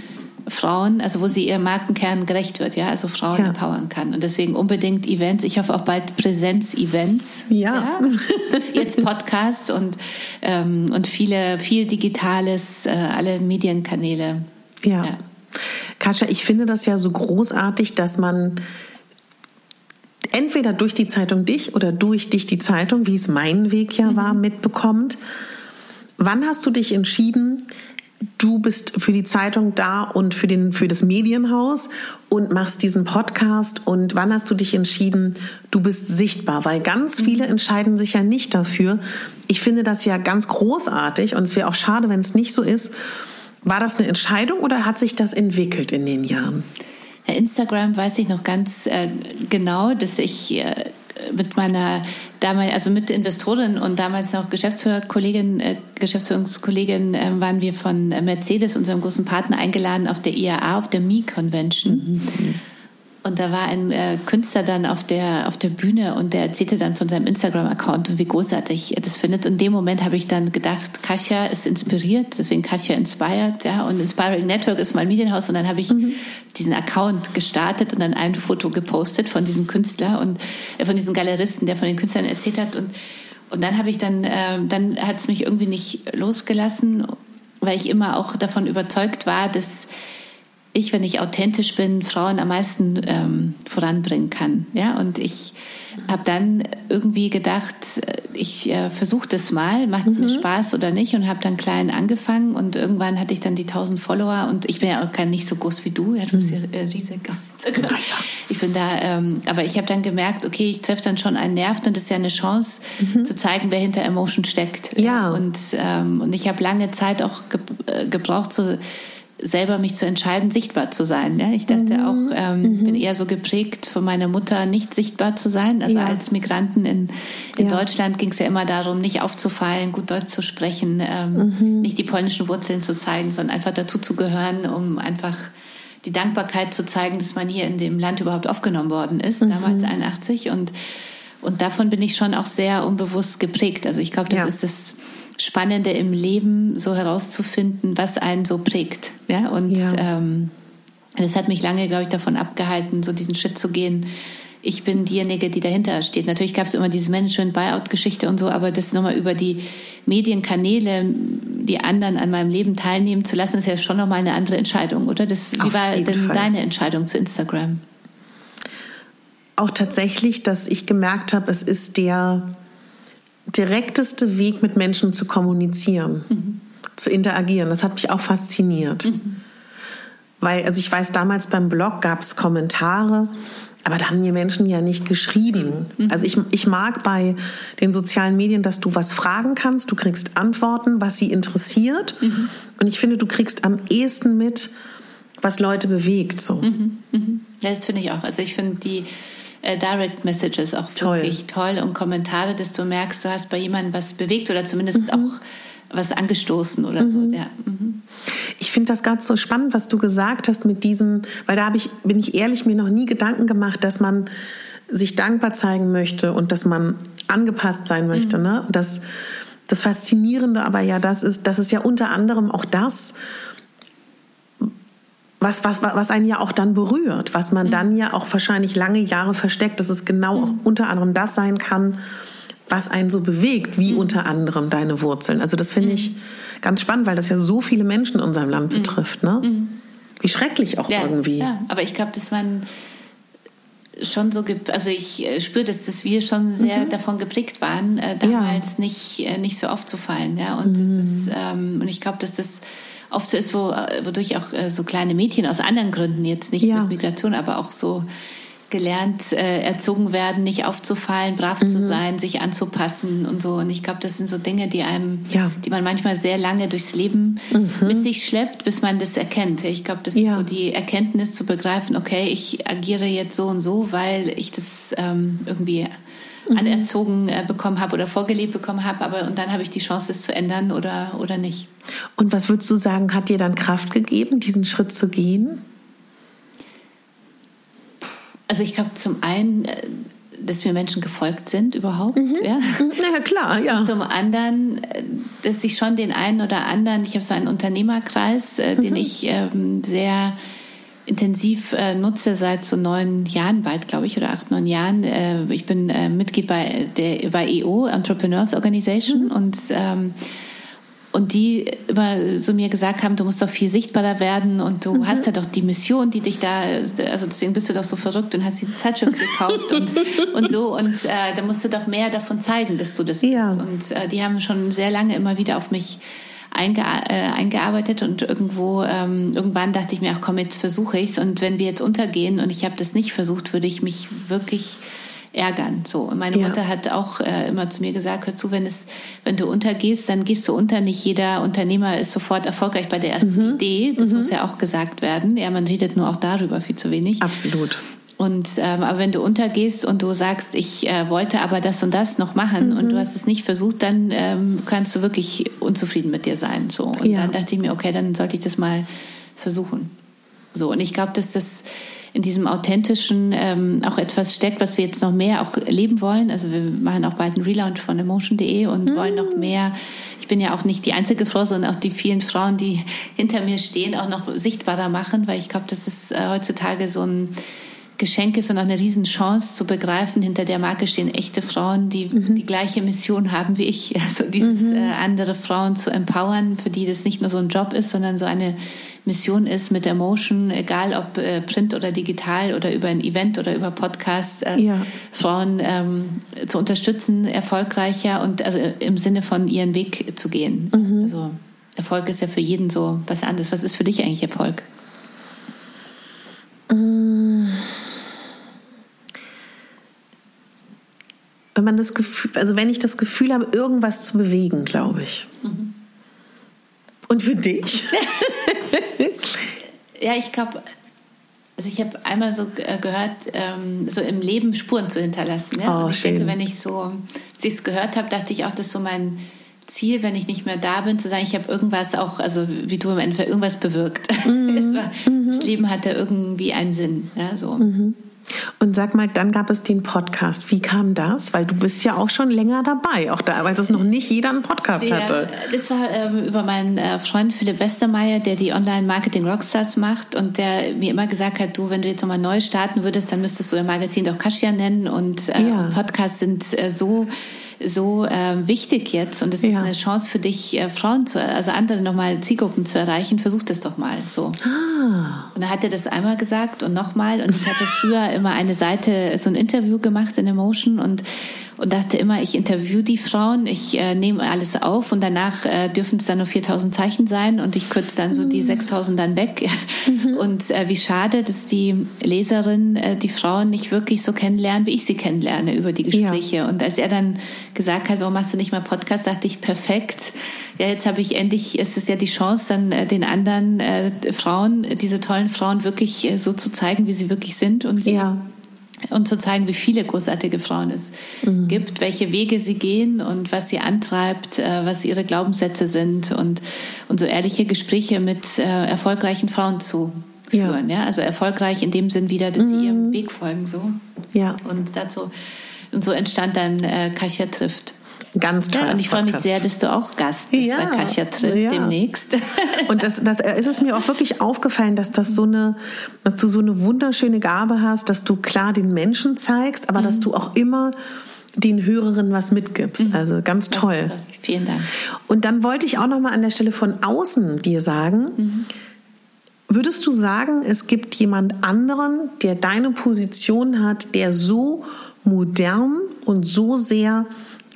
Frauen, also wo sie ihr Markenkern gerecht wird, ja, also Frauen ja. empowern kann. Und deswegen unbedingt Events. Ich hoffe auch bald Präsenz-Events. Ja. ja. (laughs) Jetzt Podcasts und, ähm, und viele, viel Digitales, äh, alle Medienkanäle. Ja. ja. Katja, ich finde das ja so großartig, dass man entweder durch die Zeitung dich oder durch dich die Zeitung, wie es mein Weg ja mhm. war, mitbekommt. Wann hast du dich entschieden, du bist für die Zeitung da und für, den, für das Medienhaus und machst diesen Podcast und wann hast du dich entschieden, du bist sichtbar? Weil ganz mhm. viele entscheiden sich ja nicht dafür. Ich finde das ja ganz großartig und es wäre auch schade, wenn es nicht so ist. War das eine Entscheidung oder hat sich das entwickelt in den Jahren? Instagram weiß ich noch ganz äh, genau, dass ich äh, mit meiner damals, also mit Investorin und damals noch Geschäftsführerkollegin, äh, Geschäftsführungskollegin äh, waren wir von Mercedes, unserem großen Partner, eingeladen auf der IAA, auf der Mi Convention. Mhm. Und da war ein äh, Künstler dann auf der, auf der Bühne und der erzählte dann von seinem Instagram-Account und wie großartig er das findet. Und in dem Moment habe ich dann gedacht, Kasia ist inspiriert, deswegen Kasia Inspired, ja. Und Inspiring Network ist mein Medienhaus. Und dann habe ich mhm. diesen Account gestartet und dann ein Foto gepostet von diesem Künstler und äh, von diesem Galeristen, der von den Künstlern erzählt hat. Und, und dann habe ich dann, äh, dann hat es mich irgendwie nicht losgelassen, weil ich immer auch davon überzeugt war, dass ich, wenn ich authentisch bin, Frauen am meisten ähm, voranbringen kann. Ja, und ich habe dann irgendwie gedacht, äh, ich äh, versuche das mal, macht es mhm. mir Spaß oder nicht und habe dann klein angefangen und irgendwann hatte ich dann die 1000 Follower und ich bin ja auch gar nicht so groß wie du, ja, du bist mhm. ja äh, riesig. (laughs) Ich bin da, ähm, aber ich habe dann gemerkt, okay, ich treffe dann schon einen Nerv und das ist ja eine Chance mhm. zu zeigen, wer hinter Emotion steckt. Ja. Und, ähm, und ich habe lange Zeit auch ge äh, gebraucht, so selber mich zu entscheiden, sichtbar zu sein. Ja? Ich dachte mhm. auch, ähm, mhm. bin eher so geprägt von meiner Mutter, nicht sichtbar zu sein. Also ja. als Migranten in, in ja. Deutschland ging es ja immer darum, nicht aufzufallen, gut Deutsch zu sprechen, ähm, mhm. nicht die polnischen Wurzeln zu zeigen, sondern einfach dazu zu gehören, um einfach die Dankbarkeit zu zeigen, dass man hier in dem Land überhaupt aufgenommen worden ist, mhm. damals 81. Und, und davon bin ich schon auch sehr unbewusst geprägt. Also ich glaube, das ist das Spannende im Leben, so herauszufinden, was einen so prägt. Ja, und ja. Ähm, das hat mich lange, glaube ich, davon abgehalten, so diesen Schritt zu gehen. Ich bin diejenige, die dahinter steht. Natürlich gab es immer diese Management-Buyout-Geschichte und so, aber das nochmal über die Medienkanäle, die anderen an meinem Leben teilnehmen zu lassen, ist ja schon nochmal eine andere Entscheidung, oder? Das, wie war denn Fall. deine Entscheidung zu Instagram? Auch tatsächlich, dass ich gemerkt habe, es ist der direkteste Weg, mit Menschen zu kommunizieren, mhm. zu interagieren. Das hat mich auch fasziniert. Mhm. Weil, also ich weiß, damals beim Blog gab es Kommentare Aber da haben mir Menschen ja nicht geschrieben. Mhm. Also ich, ich mag bei den sozialen Medien, dass du was fragen kannst, du kriegst Antworten, was sie interessiert. Mhm. Und ich finde, du kriegst am ehesten mit, was Leute bewegt. So. Mhm. Mhm. Ja, das finde ich auch. Also ich finde die äh, Direct Messages auch toll. wirklich toll und Kommentare, dass du merkst, du hast bei jemandem was bewegt oder zumindest mhm. auch was angestoßen oder so. Ja. Mhm. Ich finde das ganz so spannend, was du gesagt hast mit diesem, weil da habe ich, bin ich ehrlich, mir noch nie Gedanken gemacht, dass man sich dankbar zeigen möchte und dass man angepasst sein möchte. Mhm. Ne? Das, das Faszinierende aber ja, das ist, das ist ja unter anderem auch das, was, was, was einen ja auch dann berührt, was man mhm. dann ja auch wahrscheinlich lange Jahre versteckt, dass es genau mhm. unter anderem das sein kann, was einen so bewegt, wie mhm. unter anderem deine Wurzeln. Also das finde mhm. ich ganz spannend, weil das ja so viele Menschen in unserem Land mhm. betrifft. Ne? Mhm. Wie schrecklich auch ja, irgendwie. Ja, aber ich glaube, dass man schon so, also ich äh, spüre, dass, dass wir schon sehr mhm. davon geprägt waren, äh, damals ja. nicht, äh, nicht so aufzufallen. Ja? Und, das ist, ähm, und ich glaube, dass das oft so ist, wo, äh, wodurch auch äh, so kleine Mädchen aus anderen Gründen, jetzt nicht ja. mit Migration, aber auch so gelernt, äh, erzogen werden, nicht aufzufallen, brav mhm. zu sein, sich anzupassen und so. Und ich glaube, das sind so Dinge, die einem, ja. die man manchmal sehr lange durchs Leben mhm. mit sich schleppt, bis man das erkennt. Ich glaube, das ja. ist so die Erkenntnis zu begreifen, okay, ich agiere jetzt so und so, weil ich das ähm, irgendwie mhm. anerzogen äh, bekommen habe oder vorgelebt bekommen habe, aber und dann habe ich die Chance, das zu ändern oder, oder nicht. Und was würdest du sagen, hat dir dann Kraft gegeben, diesen Schritt zu gehen? Also ich glaube zum einen, äh, dass wir Menschen gefolgt sind überhaupt. Mhm. Ja? ja, klar, ja. Und zum anderen, äh, dass ich schon den einen oder anderen, ich habe so einen Unternehmerkreis, mhm. den ich ähm, sehr intensiv äh, nutze seit so neun Jahren bald, glaube ich, oder acht, neun Jahren. Äh, ich bin äh, Mitglied bei der bei EO, Entrepreneurs Organization, mhm. und ähm, und die immer so mir gesagt haben, du musst doch viel sichtbarer werden und du mhm. hast ja doch die Mission, die dich da, also deswegen bist du doch so verrückt und hast diese Zeitschrift gekauft und, (laughs) und so und äh, da musst du doch mehr davon zeigen, dass du das ja. bist. Und äh, die haben schon sehr lange immer wieder auf mich einge äh, eingearbeitet und irgendwo ähm, irgendwann dachte ich mir, ach komm, jetzt versuche ich's und wenn wir jetzt untergehen und ich habe das nicht versucht, würde ich mich wirklich ärgern. So. Und meine ja. Mutter hat auch äh, immer zu mir gesagt, hör zu, wenn es, wenn du untergehst, dann gehst du unter. Nicht jeder Unternehmer ist sofort erfolgreich bei der ersten mhm. Idee. Das mhm. muss ja auch gesagt werden. Ja, man redet nur auch darüber viel zu wenig. Absolut. Und ähm, aber wenn du untergehst und du sagst, ich äh, wollte aber das und das noch machen mhm. und du hast es nicht versucht, dann ähm, kannst du wirklich unzufrieden mit dir sein. So. Und ja. dann dachte ich mir, okay, dann sollte ich das mal versuchen. So. Und ich glaube, dass das in diesem authentischen ähm, auch etwas steckt, was wir jetzt noch mehr auch leben wollen. Also wir machen auch bald einen Relaunch von emotion.de und mhm. wollen noch mehr. Ich bin ja auch nicht die einzige Frau, sondern auch die vielen Frauen, die (laughs) hinter mir stehen, auch noch sichtbarer machen, weil ich glaube, das ist äh, heutzutage so ein Geschenk ist und auch eine Riesenchance zu begreifen, hinter der Marke stehen echte Frauen, die mhm. die gleiche Mission haben wie ich. (laughs) Also dieses mhm. äh, andere Frauen zu empowern, für die das nicht nur so ein Job ist, sondern so eine Mission ist mit Emotion, egal ob äh, print oder digital oder über ein Event oder über Podcast, äh, ja. Frauen ähm, zu unterstützen, erfolgreicher und also im Sinne von ihren Weg zu gehen. Mhm. Also Erfolg ist ja für jeden so was anderes. Was ist für dich eigentlich Erfolg? Mm. Wenn man das Gefühl, also wenn ich das Gefühl habe, irgendwas zu bewegen, glaube ich. Mhm. Und für dich? (laughs) (laughs) ja, ich glaube, also ich habe einmal so äh, gehört, ähm, so im Leben Spuren zu hinterlassen. Ja? Oh, und ich schön. denke, wenn ich so es gehört habe, dachte ich auch, das ist so mein Ziel, wenn ich nicht mehr da bin, zu sagen, ich habe irgendwas auch, also wie du im Endeffekt irgendwas bewirkt. (laughs) Mhm. war, mhm. Das Leben hatte irgendwie einen Sinn. Ja, so. Mhm. Und sag mal, dann gab es den Podcast. Wie kam das? Weil du bist ja auch schon länger dabei, auch da, weil das noch nicht jeder einen Podcast ja, hatte. Das war ähm, über meinen äh, Freund Philipp Westermeier, der die Online-Marketing Rockstars macht und der mir immer gesagt hat, du, wenn du jetzt nochmal neu starten würdest, dann müsstest du dein Magazin doch Kasia nennen und, äh, ja. Podcasts sind äh, so so äh, wichtig jetzt und es ja. ist eine Chance für dich, äh, Frauen zu, also andere nochmal Zielgruppen zu erreichen. Versuch das doch mal so. Ah. Und dann hat er das einmal gesagt und nochmal und ich hatte früher immer eine Seite, so ein Interview gemacht in Emotion und und dachte immer, ich interview die Frauen, ich äh, nehme alles auf und danach äh, dürfen es dann nur 4000 Zeichen sein und ich kürze dann so die 6000 mhm. dann weg. Mhm. Und äh, wie schade, dass die Leserin äh, die Frauen nicht wirklich so kennenlernen, wie ich sie kennenlerne über die Gespräche. Ja. Und als er dann gesagt hat, warum machst du nicht mal Podcast, dachte ich, perfekt. Ja, jetzt habe ich endlich, es ist ja die Chance, dann äh, den anderen äh, Frauen, diese tollen Frauen wirklich äh, so zu zeigen, wie sie wirklich sind und sie ja und zu zeigen, wie viele großartige Frauen es mhm. gibt, welche Wege sie gehen und was sie antreibt, äh, was ihre Glaubenssätze sind und, und so ehrliche Gespräche mit äh, erfolgreichen Frauen zu führen. Ja. ja. Also erfolgreich in dem Sinn wieder, dass mhm. sie ihrem Weg folgen. So. Ja. Und dazu und so entstand dann äh, Kasia trifft. Ganz toll. Ja, und ich freue mich sehr, dass du auch Gast bist ja, bei Kasia trifft ja. demnächst. (laughs) Und das, das ist es mir auch wirklich aufgefallen, dass das so eine, dass du so eine wunderschöne Gabe hast, dass du klar den Menschen zeigst, aber mhm. dass du auch immer den Hörerinnen was mitgibst. Mhm. Also ganz toll. Vielen Dank. Und dann wollte ich auch noch mal an der Stelle von außen dir sagen. Mhm. Würdest du sagen, es gibt jemand anderen, der deine Position hat, der so modern und so sehr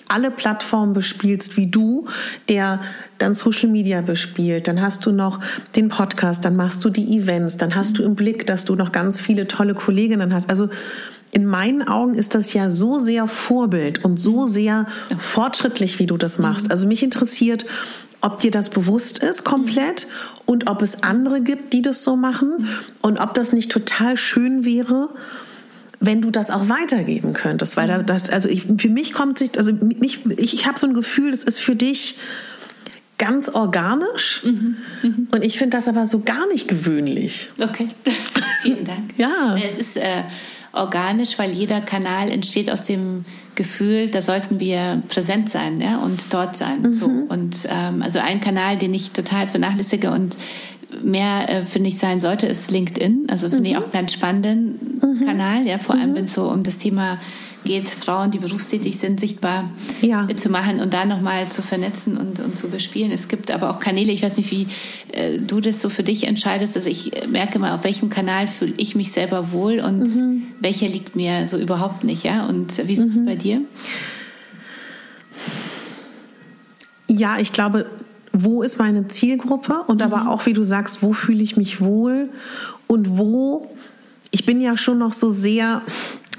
alle Plattformen bespielst wie du, der dann Social Media bespielt, dann hast du noch den Podcast, dann machst du die Events, dann hast du im Blick, dass du noch ganz viele tolle Kolleginnen hast. Also in meinen Augen ist das ja so sehr Vorbild und so sehr fortschrittlich, wie du das machst. Mhm. Also mich interessiert, ob dir das bewusst ist komplett und ob es andere gibt, die das so machen mhm. und ob das nicht total schön wäre, wenn du das auch weitergeben könntest. Weil da, das, also ich, für mich kommt sich, also mich, ich, ich habe so ein Gefühl, das ist für dich ganz organisch. Mhm, mh. Und ich finde das aber so gar nicht gewöhnlich. Okay, (laughs) vielen Dank. ja. Es ist äh, organisch, weil jeder Kanal entsteht aus dem Gefühl, da sollten wir präsent sein ja, und dort sein. Mhm. So. Und ähm, also ein Kanal, den ich total vernachlässige und mehr, äh, finde ich, sein sollte, ist LinkedIn. Also finde mhm. ich auch einen ganz spannenden mhm. Kanal, ja, vor allem mhm. wenn es so um das Thema geht, Frauen, die berufstätig sind, sichtbar ja. zu machen und da nochmal zu vernetzen und, und zu bespielen. Es gibt aber auch Kanäle, ich weiß nicht, wie äh, du das so für dich entscheidest. Also ich merke mal, auf welchem Kanal fühle ich mich selber wohl und mhm. welcher liegt mir so überhaupt nicht, ja? Und wie ist es mhm. bei dir? Ja, ich glaube, wo ist meine Zielgruppe und mhm. aber auch, wie du sagst, wo fühle ich mich wohl und wo, ich bin ja schon noch so sehr,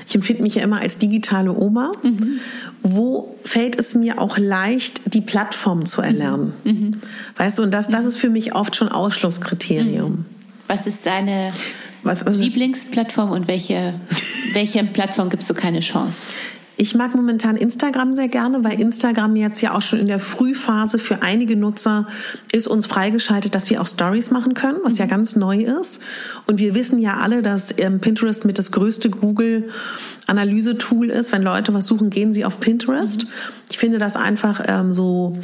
ich empfinde mich ja immer als digitale Oma, mhm. wo fällt es mir auch leicht, die Plattform zu erlernen? Mhm. mhm. Weißt du, und das, das ist für mich oft schon Ausschlusskriterium. Mhm. Was ist deine was, was Lieblingsplattform und welche, welche Plattform gibst du keine Chance? Ich mag momentan Instagram sehr gerne, weil Instagram jetzt ja auch schon in der Frühphase für einige Nutzer ist uns freigeschaltet, dass wir auch Stories machen können, was mhm. ja ganz neu ist. Und wir wissen ja alle, dass ähm, Pinterest mit das größte Google Analyse-Tool ist. Wenn Leute was suchen, gehen sie auf Pinterest. Mhm. Ich finde das einfach ähm, so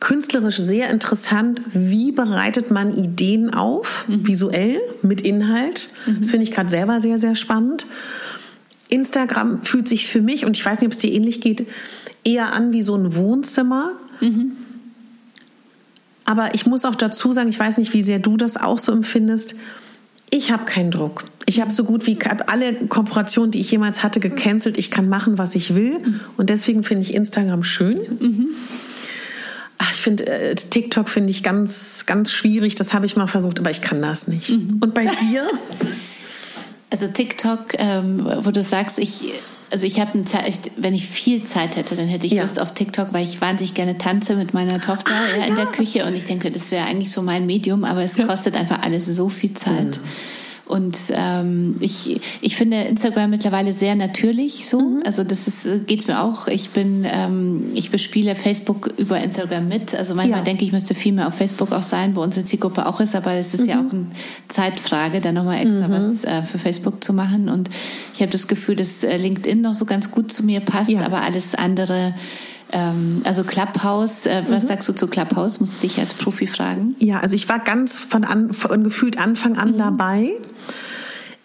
künstlerisch sehr interessant. Wie bereitet man Ideen auf, mhm. visuell, mit Inhalt? Das mhm. finde ich gerade selber sehr, sehr spannend. Instagram fühlt sich für mich, und ich weiß nicht, ob es dir ähnlich geht, eher an wie so ein Wohnzimmer. Mhm. Aber ich muss auch dazu sagen, ich weiß nicht, wie sehr du das auch so empfindest. Ich habe keinen Druck. Ich habe so gut wie alle Kooperationen, die ich jemals hatte, gecancelt. Ich kann machen, was ich will. Und deswegen finde ich Instagram schön. Mhm. Ach, ich finde äh, TikTok finde ich ganz, ganz schwierig. Das habe ich mal versucht, aber ich kann das nicht. Mhm. Und bei dir? (laughs) Also TikTok, ähm, wo du sagst, ich also ich habe wenn ich viel Zeit hätte, dann hätte ich ja. Lust auf TikTok, weil ich wahnsinnig gerne tanze mit meiner Tochter ah, ja, in der Küche und ich denke, das wäre eigentlich so mein Medium, aber es kostet einfach alles so viel Zeit. Mhm. Und ähm, ich, ich finde Instagram mittlerweile sehr natürlich so. Mhm. Also das ist, geht mir auch. Ich bin, ähm, ich bespiele Facebook über Instagram mit. Also manchmal ja. denke ich, müsste viel mehr auf Facebook auch sein, wo unsere Zielgruppe auch ist. Aber es ist mhm. ja auch eine Zeitfrage, da nochmal extra mhm. was äh, für Facebook zu machen. Und ich habe das Gefühl, dass äh, LinkedIn noch so ganz gut zu mir passt, ja. aber alles andere ähm, also Clubhouse, äh, was mhm. sagst du zu Clubhouse? Muss ich dich als Profi fragen? Ja, also ich war ganz von, an, von gefühlt Anfang an mhm. dabei.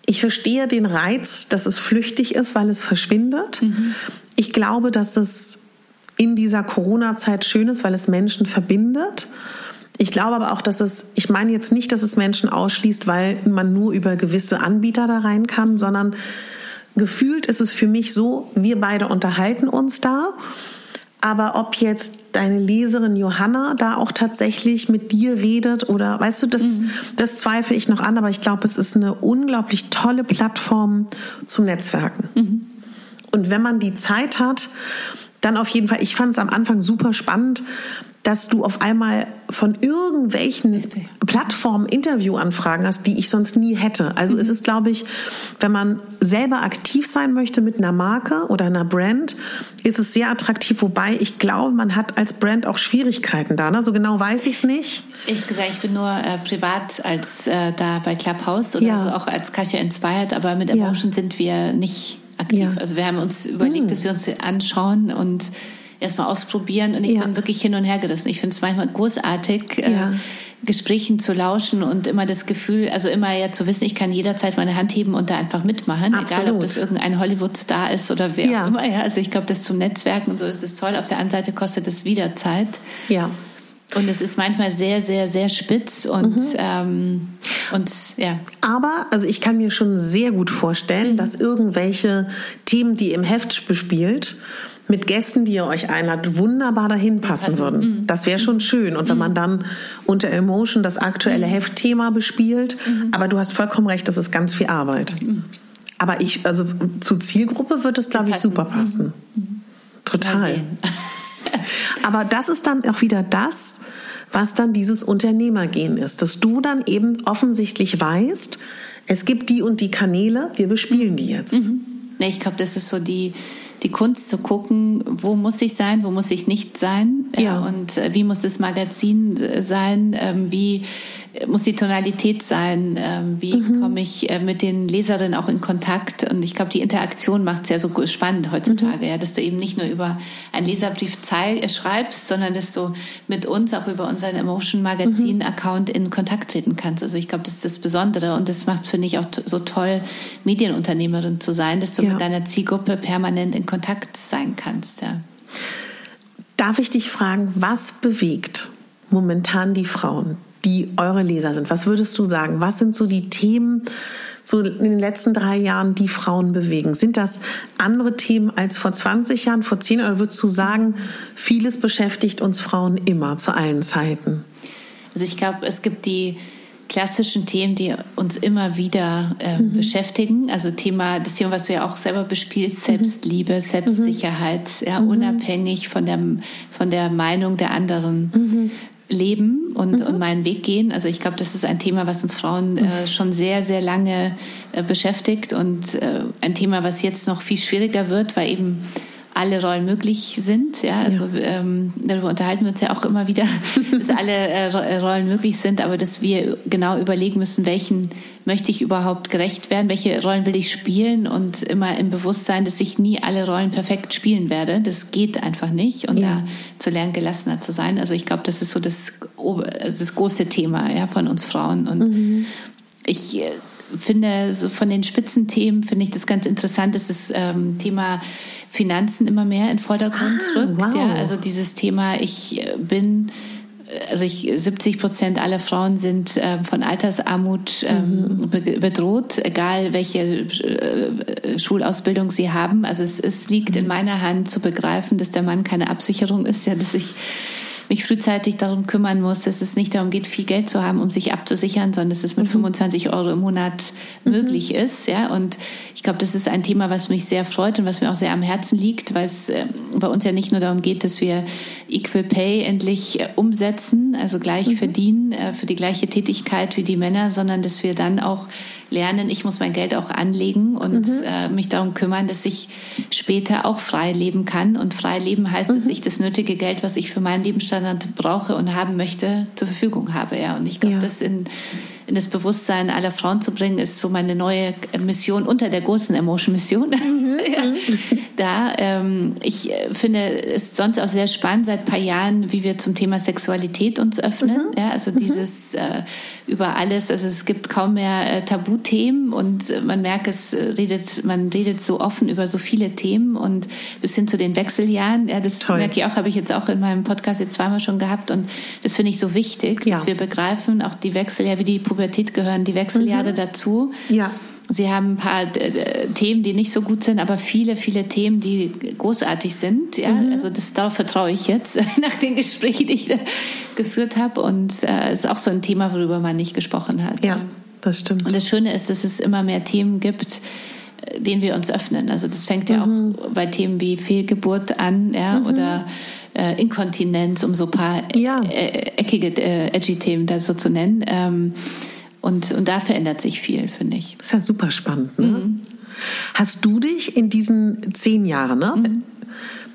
Ich verstehe den Reiz, dass es flüchtig ist, weil es verschwindet. Mhm. Ich glaube, dass es in dieser Corona-Zeit schön ist, weil es Menschen verbindet. Ich glaube aber auch, dass es, ich meine jetzt nicht, dass es Menschen ausschließt, weil man nur über gewisse Anbieter da rein kann, sondern gefühlt ist es für mich so, wir beide unterhalten uns da. Aber ob jetzt deine Leserin Johanna da auch tatsächlich mit dir redet oder weißt du, das, mhm. das zweifle ich noch an, aber ich glaube, es ist eine unglaublich tolle Plattform zum Netzwerken. Mhm. Und wenn man die Zeit hat, dann auf jeden Fall, ich fand es am Anfang super spannend, dass du auf einmal von irgendwelchen Plattformen Interviewanfragen hast, die ich sonst nie hätte. Also mhm. es ist, glaube ich, wenn man selber aktiv sein möchte mit einer Marke oder einer Brand, ist es sehr attraktiv. Wobei ich glaube, man hat als Brand auch Schwierigkeiten da. Ne? So genau weiß ich es nicht. Ich gesagt, ich bin nur äh, privat als äh, da bei Clubhouse oder ja. so auch als Katja Inspired, aber mit Emotion ja. sind wir nicht aktiv. Ja. Also wir haben uns überlegt, hm. dass wir uns anschauen und erstmal ausprobieren und ich ja. bin wirklich hin und her gerissen. Ich finde es manchmal großartig, äh, ja. äh, Gesprächen zu lauschen und immer das Gefühl, also immer ja zu wissen, ich kann jederzeit meine Hand heben und da einfach mitmachen, Absolut. egal ob das irgendein Hollywood-Star ist oder wer ja. auch immer. Ja, also ich glaube, das zum Netzwerken und so ist es toll. Auf der anderen Seite kostet es wieder Zeit. Ja. Und es ist manchmal sehr, sehr, sehr spitz und, mhm. ähm, und ja. Aber, also ich kann mir schon sehr gut vorstellen, mhm. dass irgendwelche Themen, die im Heft bespielt, mit Gästen, die ihr euch einladet, wunderbar dahin passen würden. Mhm. Das wäre schon schön. Und wenn man mhm. dann unter Emotion das aktuelle mhm. Heftthema bespielt, aber du hast vollkommen recht, das ist ganz viel Arbeit. Aber ich, also zur Zielgruppe wird es, glaube ich, super passen. Total. Aber das ist dann auch wieder das, was dann dieses Unternehmergehen ist, dass du dann eben offensichtlich weißt, es gibt die und die Kanäle, wir bespielen die jetzt. Mhm. Ich glaube, das ist so die, die Kunst zu gucken, wo muss ich sein, wo muss ich nicht sein ja. und äh, wie muss das Magazin äh, sein, ähm, wie muss die Tonalität sein, ähm, wie mhm. komme ich äh, mit den Leserinnen auch in Kontakt und ich glaube, die Interaktion macht es ja so spannend heutzutage, mhm. ja, dass du eben nicht nur über einen Leserbrief schreibst, sondern dass du mit uns auch über unseren Emotion Magazin Account in Kontakt treten kannst. Also ich glaube, das ist das Besondere und das macht finde ich auch so toll, Medienunternehmerin zu sein, dass du ja. mit deiner Zielgruppe permanent in Kontakt sein kannst. Ja. Darf ich dich fragen, was bewegt momentan die Frauen, die eure Leser sind? Was würdest du sagen? Was sind so die Themen so in den letzten drei Jahren, die Frauen bewegen? Sind das andere Themen als vor 20 Jahren, vor 10 oder würdest du sagen, vieles beschäftigt uns Frauen immer zu allen Zeiten? Also ich glaube, es gibt die klassischen Themen, die uns immer wieder äh, mhm. beschäftigen. Also Thema, das Thema, was du ja auch selber bespielst, mhm. Selbstliebe, mhm. Selbstsicherheit, ja, mhm. unabhängig von der, von der Meinung der anderen. Mhm. Leben und, mhm. und meinen Weg gehen. Also ich glaube, das ist ein Thema, was uns Frauen äh, schon sehr, sehr lange äh, beschäftigt und äh, ein Thema, was jetzt noch viel schwieriger wird, weil eben alle Rollen möglich sind. Ja, also ja. Ähm, darüber unterhalten wir uns ja auch immer wieder, (laughs) dass alle äh, äh, Rollen möglich sind, aber dass wir genau überlegen müssen, welchen möchte ich überhaupt gerecht werden, welche Rollen will ich spielen und immer im Bewusstsein, dass ich nie alle Rollen perfekt spielen werde. Das geht einfach nicht und ja. da zu lernen, gelassener zu sein. Also ich glaube, das ist so das, das große Thema ja, von uns Frauen und mhm. ich äh, finde, so von den Spitzenthemen finde ich das ganz interessant, dass das ähm, Thema Finanzen immer mehr in Vordergrund ah, rückt. Wow. Ja, also dieses Thema, ich äh, bin also ich, 70 Prozent aller Frauen sind äh, von Altersarmut ähm, mhm. be bedroht, egal welche äh, Schulausbildung sie haben. Also es, es liegt mhm. in meiner Hand zu begreifen, dass der Mann keine Absicherung ist, ja, dass ich mich frühzeitig darum kümmern muss, dass es nicht darum geht, viel Geld zu haben, um sich abzusichern, sondern dass es mit mhm. 25 Euro im Monat mhm. möglich ist. Ja, und glaube, das ist ein Thema, was mich sehr freut und was mir auch sehr am Herzen liegt, weil es äh, bei uns ja nicht nur darum geht, dass wir Equal Pay endlich äh, umsetzen, also gleich mhm. verdienen äh, für die gleiche Tätigkeit wie die Männer, sondern dass wir dann auch lernen, ich muss mein Geld auch anlegen und mhm. mich darum kümmern, dass ich später auch frei leben kann. Und frei leben heißt, dass mhm. ich das nötige Geld, was ich für meinen Lebensstandard brauche und haben möchte, zur Verfügung habe. Ja, und ich glaube, ja. das in in das Bewusstsein aller Frauen zu bringen, ist so meine neue Mission unter der großen Emotion-Mission. Mhm. (laughs) ja. Mhm. Da, ähm, ich äh, finde es sonst auch sehr spannend seit ein paar Jahren, wie wir zum Thema Sexualität uns öffnen. Mhm. Ja, also mhm. dieses äh, über alles, also es gibt kaum mehr äh, Tabuthemen und äh, man merkt, es redet, man redet so offen über so viele Themen und bis hin zu den Wechseljahren. Ja, das Toll. merke ich auch, habe ich jetzt auch in meinem Podcast jetzt zweimal schon gehabt und das finde ich so wichtig, ja. dass wir begreifen, auch die Wechseljahre, wie die Pubertät gehören die Wechseljahre mhm. dazu. Ja. Sie haben ein paar äh, Themen, die nicht so gut sind, aber viele, viele Themen, die großartig sind. Ja, mhm. also das darauf vertraue ich jetzt (laughs) nach den Gesprächen, die ich geführt habe. Und es äh, ist auch so ein Thema, worüber man nicht gesprochen hat. Ja, das stimmt. Und das Schöne ist, dass es immer mehr Themen gibt, äh, denen wir uns öffnen. Also das fängt ja mhm. auch bei Themen wie Fehlgeburt an, ja, mhm. oder äh, Inkontinenz, um so ein paar ja. äh, eckige, äh, edgy Themen da so zu nennen. Ähm, und, und da verändert sich viel, finde ich. Das ist ja super spannend. Ne? Mhm. Hast du dich in diesen zehn Jahren, ne, mhm.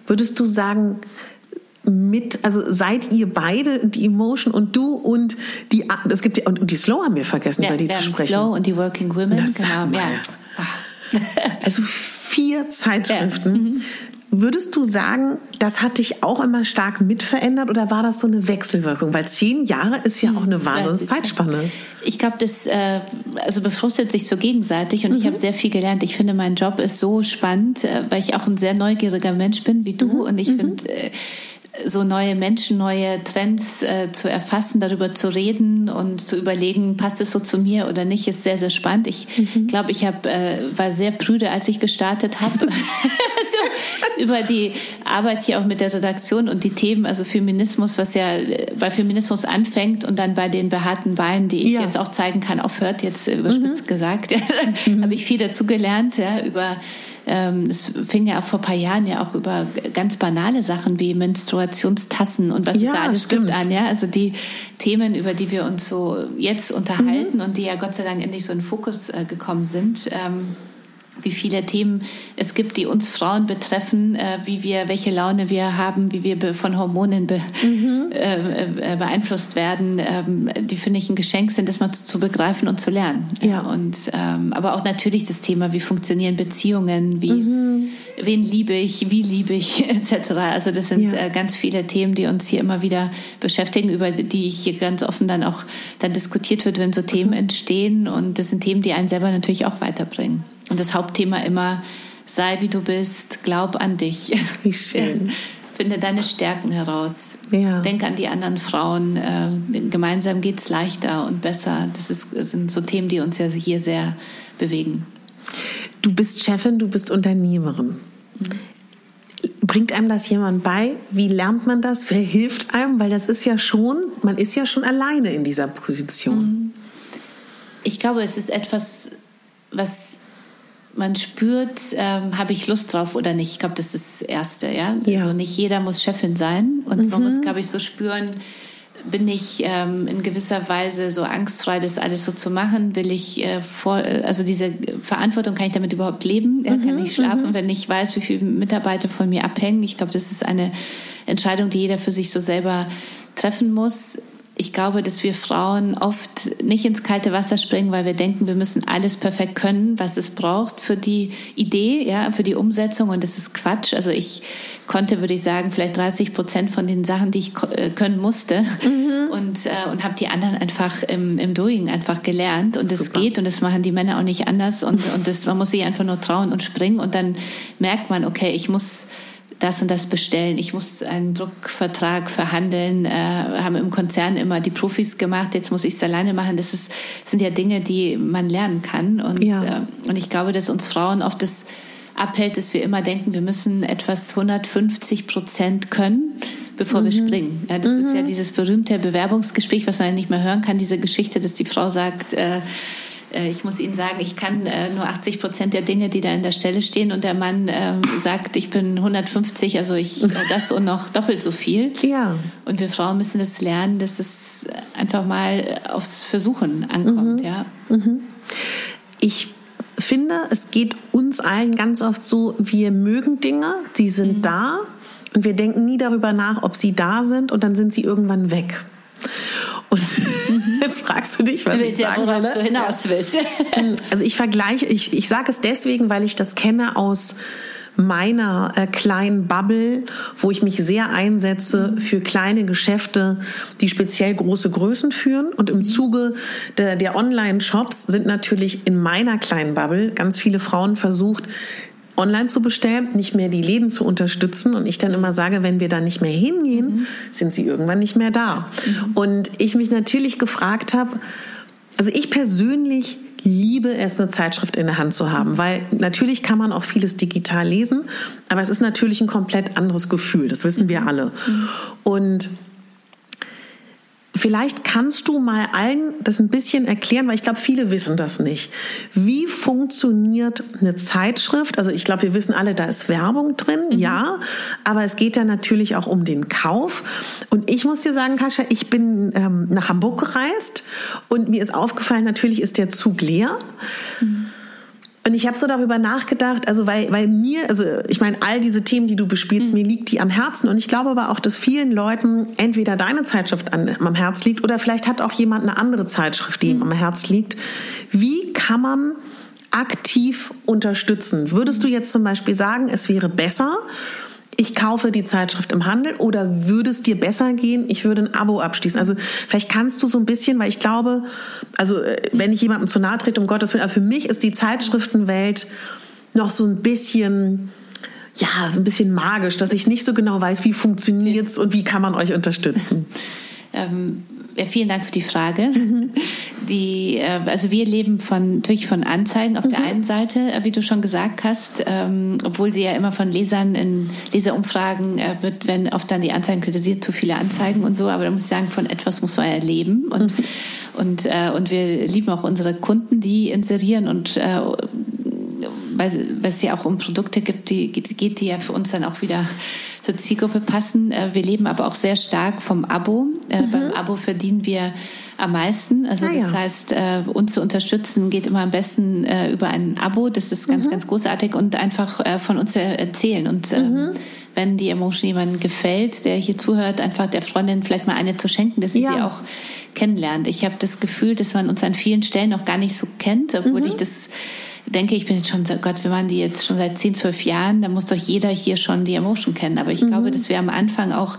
würdest du sagen, mit, also seid ihr beide, die Emotion und du und die, es gibt die, und die Slow haben wir vergessen, ja, über die zu sprechen. Slow und die Working Women, das genau, ja. Also vier (laughs) Zeitschriften. Ja. Mhm. Würdest du sagen, das hat dich auch immer stark mitverändert oder war das so eine Wechselwirkung? Weil zehn Jahre ist ja auch eine hm, Wahnsinnszeitspanne. Ich glaube, das äh, also befruchtet sich so gegenseitig und mhm. ich habe sehr viel gelernt. Ich finde, mein Job ist so spannend, äh, weil ich auch ein sehr neugieriger Mensch bin wie du mhm. und ich mhm. finde äh, so neue Menschen, neue Trends äh, zu erfassen, darüber zu reden und zu überlegen, passt es so zu mir oder nicht, ist sehr, sehr spannend. Ich mhm. glaube, ich hab, äh, war sehr prüde, als ich gestartet habe. (laughs) also, über die Arbeit hier auch mit der Redaktion und die Themen, also Feminismus, was ja äh, bei Feminismus anfängt und dann bei den behaarten Beinen, die ich ja. jetzt auch zeigen kann, aufhört, jetzt äh, überspitzt mhm. gesagt. (laughs) mhm. habe ich viel dazu gelernt, ja, über ähm, es fing ja auch vor ein paar Jahren ja auch über ganz banale Sachen wie Menstruationstassen und was ja, da alles stimmt. gibt an, ja. Also die Themen, über die wir uns so jetzt unterhalten mhm. und die ja Gott sei Dank endlich so in den Fokus äh, gekommen sind. Ähm, wie viele Themen es gibt, die uns Frauen betreffen, äh, wie wir, welche Laune wir haben, wie wir von Hormonen be, mhm. äh, äh, beeinflusst werden, ähm, die finde ich ein Geschenk sind, das mal zu, zu begreifen und zu lernen. Ja. Und ähm, aber auch natürlich das Thema, wie funktionieren Beziehungen, wie mhm. wen liebe ich, wie liebe ich (laughs) etc. Also das sind ja. äh, ganz viele Themen, die uns hier immer wieder beschäftigen, über die hier ganz offen dann auch dann diskutiert wird, wenn so Themen mhm. entstehen. Und das sind Themen, die einen selber natürlich auch weiterbringen. Und das Hauptthema immer, sei wie du bist, glaub an dich. Wie schön. (laughs) Finde deine Stärken heraus. Ja. Denk an die anderen Frauen. Äh, gemeinsam geht es leichter und besser. Das, ist, das sind so Themen, die uns ja hier sehr bewegen. Du bist Chefin, du bist Unternehmerin. Mhm. Bringt einem das jemand bei? Wie lernt man das? Wer hilft einem? Weil das ist ja schon, man ist ja schon alleine in dieser Position. Mhm. Ich glaube, es ist etwas, was man spürt, ähm, habe ich Lust drauf oder nicht. Ich glaube, das ist das Erste. Ja? ja? Also nicht jeder muss Chefin sein und mhm. man muss, glaube ich, so spüren, bin ich ähm, in gewisser Weise so angstfrei, das alles so zu machen? Will ich äh, vor, also diese Verantwortung, kann ich damit überhaupt leben? Ja, kann mhm, ich schlafen, mhm. wenn ich weiß, wie viele Mitarbeiter von mir abhängen? Ich glaube, das ist eine Entscheidung, die jeder für sich so selber treffen muss ich glaube, dass wir Frauen oft nicht ins kalte Wasser springen, weil wir denken, wir müssen alles perfekt können, was es braucht für die Idee, ja, für die Umsetzung. Und das ist Quatsch. Also ich konnte, würde ich sagen, vielleicht 30 Prozent von den Sachen, die ich äh, können musste. Mhm. Und, äh, und habe die anderen einfach im, im Doing einfach gelernt. Und es geht und das machen die Männer auch nicht anders. Und, und das, man muss sich einfach nur trauen und springen. Und dann merkt man, okay, ich muss das und das bestellen. Ich muss einen Druckvertrag verhandeln. Äh, haben im Konzern immer die Profis gemacht. Jetzt muss ich es alleine machen. Das ist, sind ja Dinge, die man lernen kann. Und, ja. äh, und ich glaube, dass uns Frauen oft das abhält, dass wir immer denken, wir müssen etwas 150 Prozent können, bevor mhm. wir springen. Ja, das mhm. ist ja mhm. dieses berühmte Bewerbungsgespräch, was man ja nicht mehr hören kann, diese Geschichte, dass die Frau sagt, äh, äh, ich muss Ihnen sagen, ich kann äh, nur 80 Prozent der Dinge, die da in der Stelle stehen. Und der Mann ähm, sagt, ich bin 150, also ich äh, das und noch doppelt so viel. Ja. Und wir Frauen müssen das lernen, dass es einfach mal aufs Versuchen ankommt. Mhm. Ja. Mhm. Ich finde, es geht uns allen ganz oft so, wir mögen Dinge, die sind mhm. da und wir denken nie darüber nach, ob sie da sind und dann sind sie irgendwann weg. Und mhm. (laughs) jetzt fragst du dich, was ich, ich sagen worauf du hinaus willst. also ich vergleiche, ich, ich sage es deswegen, weil ich das kenne aus meiner äh, kleinen Bubble, wo ich mich sehr einsetze für kleine Geschäfte, die speziell große Größen führen. Und im mhm. Zuge der, der Online-Shops sind natürlich in meiner kleinen Bubble ganz viele Frauen versucht, online zu bestellen, nicht mehr die Läden zu unterstützen. Und ich dann immer sage, wenn wir da nicht mehr hingehen, mhm. sind sie irgendwann nicht mehr da. Mhm. Und ich mich natürlich gefragt habe, also ich persönlich liebe es, eine Zeitschrift in der Hand zu haben, weil natürlich kann man auch vieles digital lesen, aber es ist natürlich ein komplett anderes Gefühl, das wissen wir alle. Und Vielleicht kannst du mal allen das ein bisschen erklären, weil ich glaube, viele wissen das nicht. Wie funktioniert eine Zeitschrift? Also ich glaube, wir wissen alle, da ist Werbung drin, mhm. ja, aber es geht ja natürlich auch um den Kauf. Und ich muss dir sagen, Kascha, ich bin ähm, nach Hamburg gereist und mir ist aufgefallen, natürlich ist der Zug leer. Mhm. Und ich habe so darüber nachgedacht, also weil, weil mir, also ich meine, all diese Themen, die du bespielst, mhm. mir liegt die am Herzen. Und ich glaube aber auch, dass vielen Leuten entweder deine Zeitschrift an, am Herz liegt oder vielleicht hat auch jemand eine andere Zeitschrift, die mhm. ihm am Herz liegt. Wie kann man aktiv unterstützen? Würdest du jetzt zum Beispiel sagen, es wäre besser, ich kaufe die Zeitschrift im Handel oder würde es dir besser gehen, ich würde ein Abo abschließen? Also vielleicht kannst du so ein bisschen, weil ich glaube, also äh, wenn ich jemandem zu nahe trete, um Gottes Willen, aber für mich ist die Zeitschriftenwelt noch so ein bisschen ja, so ein bisschen magisch, dass ich nicht so genau weiß, wie funktioniert's und wie kann man euch unterstützen. (laughs) ähm, vielen Dank für die Frage. Mhm. Die, äh, also wir leben von, natürlich von Anzeigen auf mhm. der einen Seite, äh, wie du schon gesagt hast, ähm, obwohl sie ja immer von Lesern in Leserumfragen äh, wird, wenn oft dann die Anzeigen kritisiert, zu viele Anzeigen und so. Aber da muss ich sagen, von etwas muss man ja leben. Und, mhm. und, äh, und wir lieben auch unsere Kunden, die inserieren und äh, weil, weil es ja auch um Produkte gibt, die geht, die ja für uns dann auch wieder zur Zielgruppe passen. Äh, wir leben aber auch sehr stark vom Abo. Äh, mhm. Beim Abo verdienen wir am meisten. Also ah, das ja. heißt, äh, uns zu unterstützen geht immer am besten über ein Abo. Das ist ganz, mhm. ganz großartig und einfach von uns zu erzählen und ähm, mhm wenn die Emotion jemandem gefällt, der hier zuhört, einfach der Freundin vielleicht mal eine zu schenken, dass sie ja. sie auch kennenlernt. Ich habe das Gefühl, dass man uns an vielen Stellen noch gar nicht so kennt, obwohl mhm. ich das denke, ich bin jetzt schon, Gott, wir waren die jetzt schon seit 10, 12 Jahren, da muss doch jeder hier schon die Emotion kennen. Aber ich mhm. glaube, dass wir am Anfang auch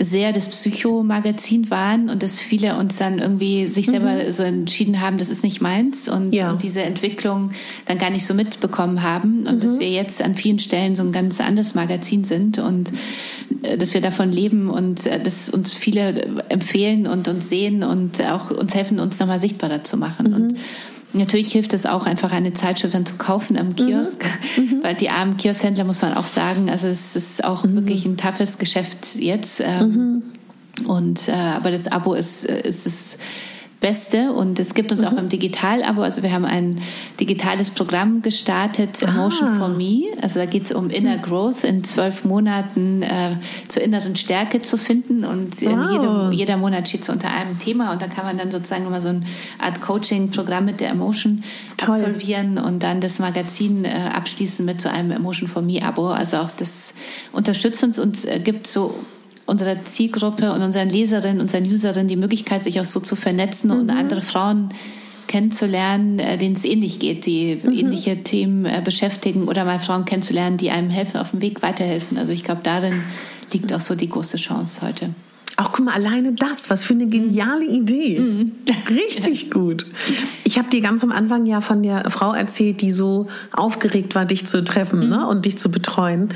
sehr das Psychomagazin waren und dass viele uns dann irgendwie sich selber mhm. so entschieden haben, das ist nicht meins und, ja. und, diese Entwicklung dann gar nicht so mitbekommen haben und mhm. dass wir jetzt an vielen Stellen so ein ganz anderes Magazin sind und äh, dass wir davon leben und äh, dass uns viele empfehlen und uns sehen und auch uns helfen, uns nochmal sichtbarer zu machen. Mhm. Und Natürlich hilft es auch einfach eine Zeitschrift dann zu kaufen am Kiosk, mhm. mhm. weil die armen Kioskhändler muss man auch sagen, also es ist auch mhm. wirklich ein toughes Geschäft jetzt. Ähm, mhm. Und äh, aber das Abo ist, äh, ist es Beste und es gibt uns mhm. auch im Digital-Abo, also wir haben ein digitales Programm gestartet, Emotion ah. for Me. Also da geht es um Inner mhm. Growth in zwölf Monaten äh, zur inneren Stärke zu finden und wow. jedem, jeder Monat steht so unter einem Thema und da kann man dann sozusagen immer so eine Art Coaching-Programm mit der Emotion Toll. absolvieren und dann das Magazin äh, abschließen mit so einem Emotion for Me Abo. Also auch das unterstützt uns und äh, gibt so unserer Zielgruppe und unseren Leserinnen, unseren Userinnen die Möglichkeit, sich auch so zu vernetzen mhm. und andere Frauen kennenzulernen, äh, denen es ähnlich geht, die mhm. ähnliche Themen äh, beschäftigen oder mal Frauen kennenzulernen, die einem helfen, auf dem Weg weiterhelfen. Also ich glaube, darin liegt auch so die große Chance heute. Auch guck mal, alleine das, was für eine geniale Idee. Mhm. Richtig (laughs) gut. Ich habe dir ganz am Anfang ja von der Frau erzählt, die so aufgeregt war, dich zu treffen mhm. ne, und dich zu betreuen.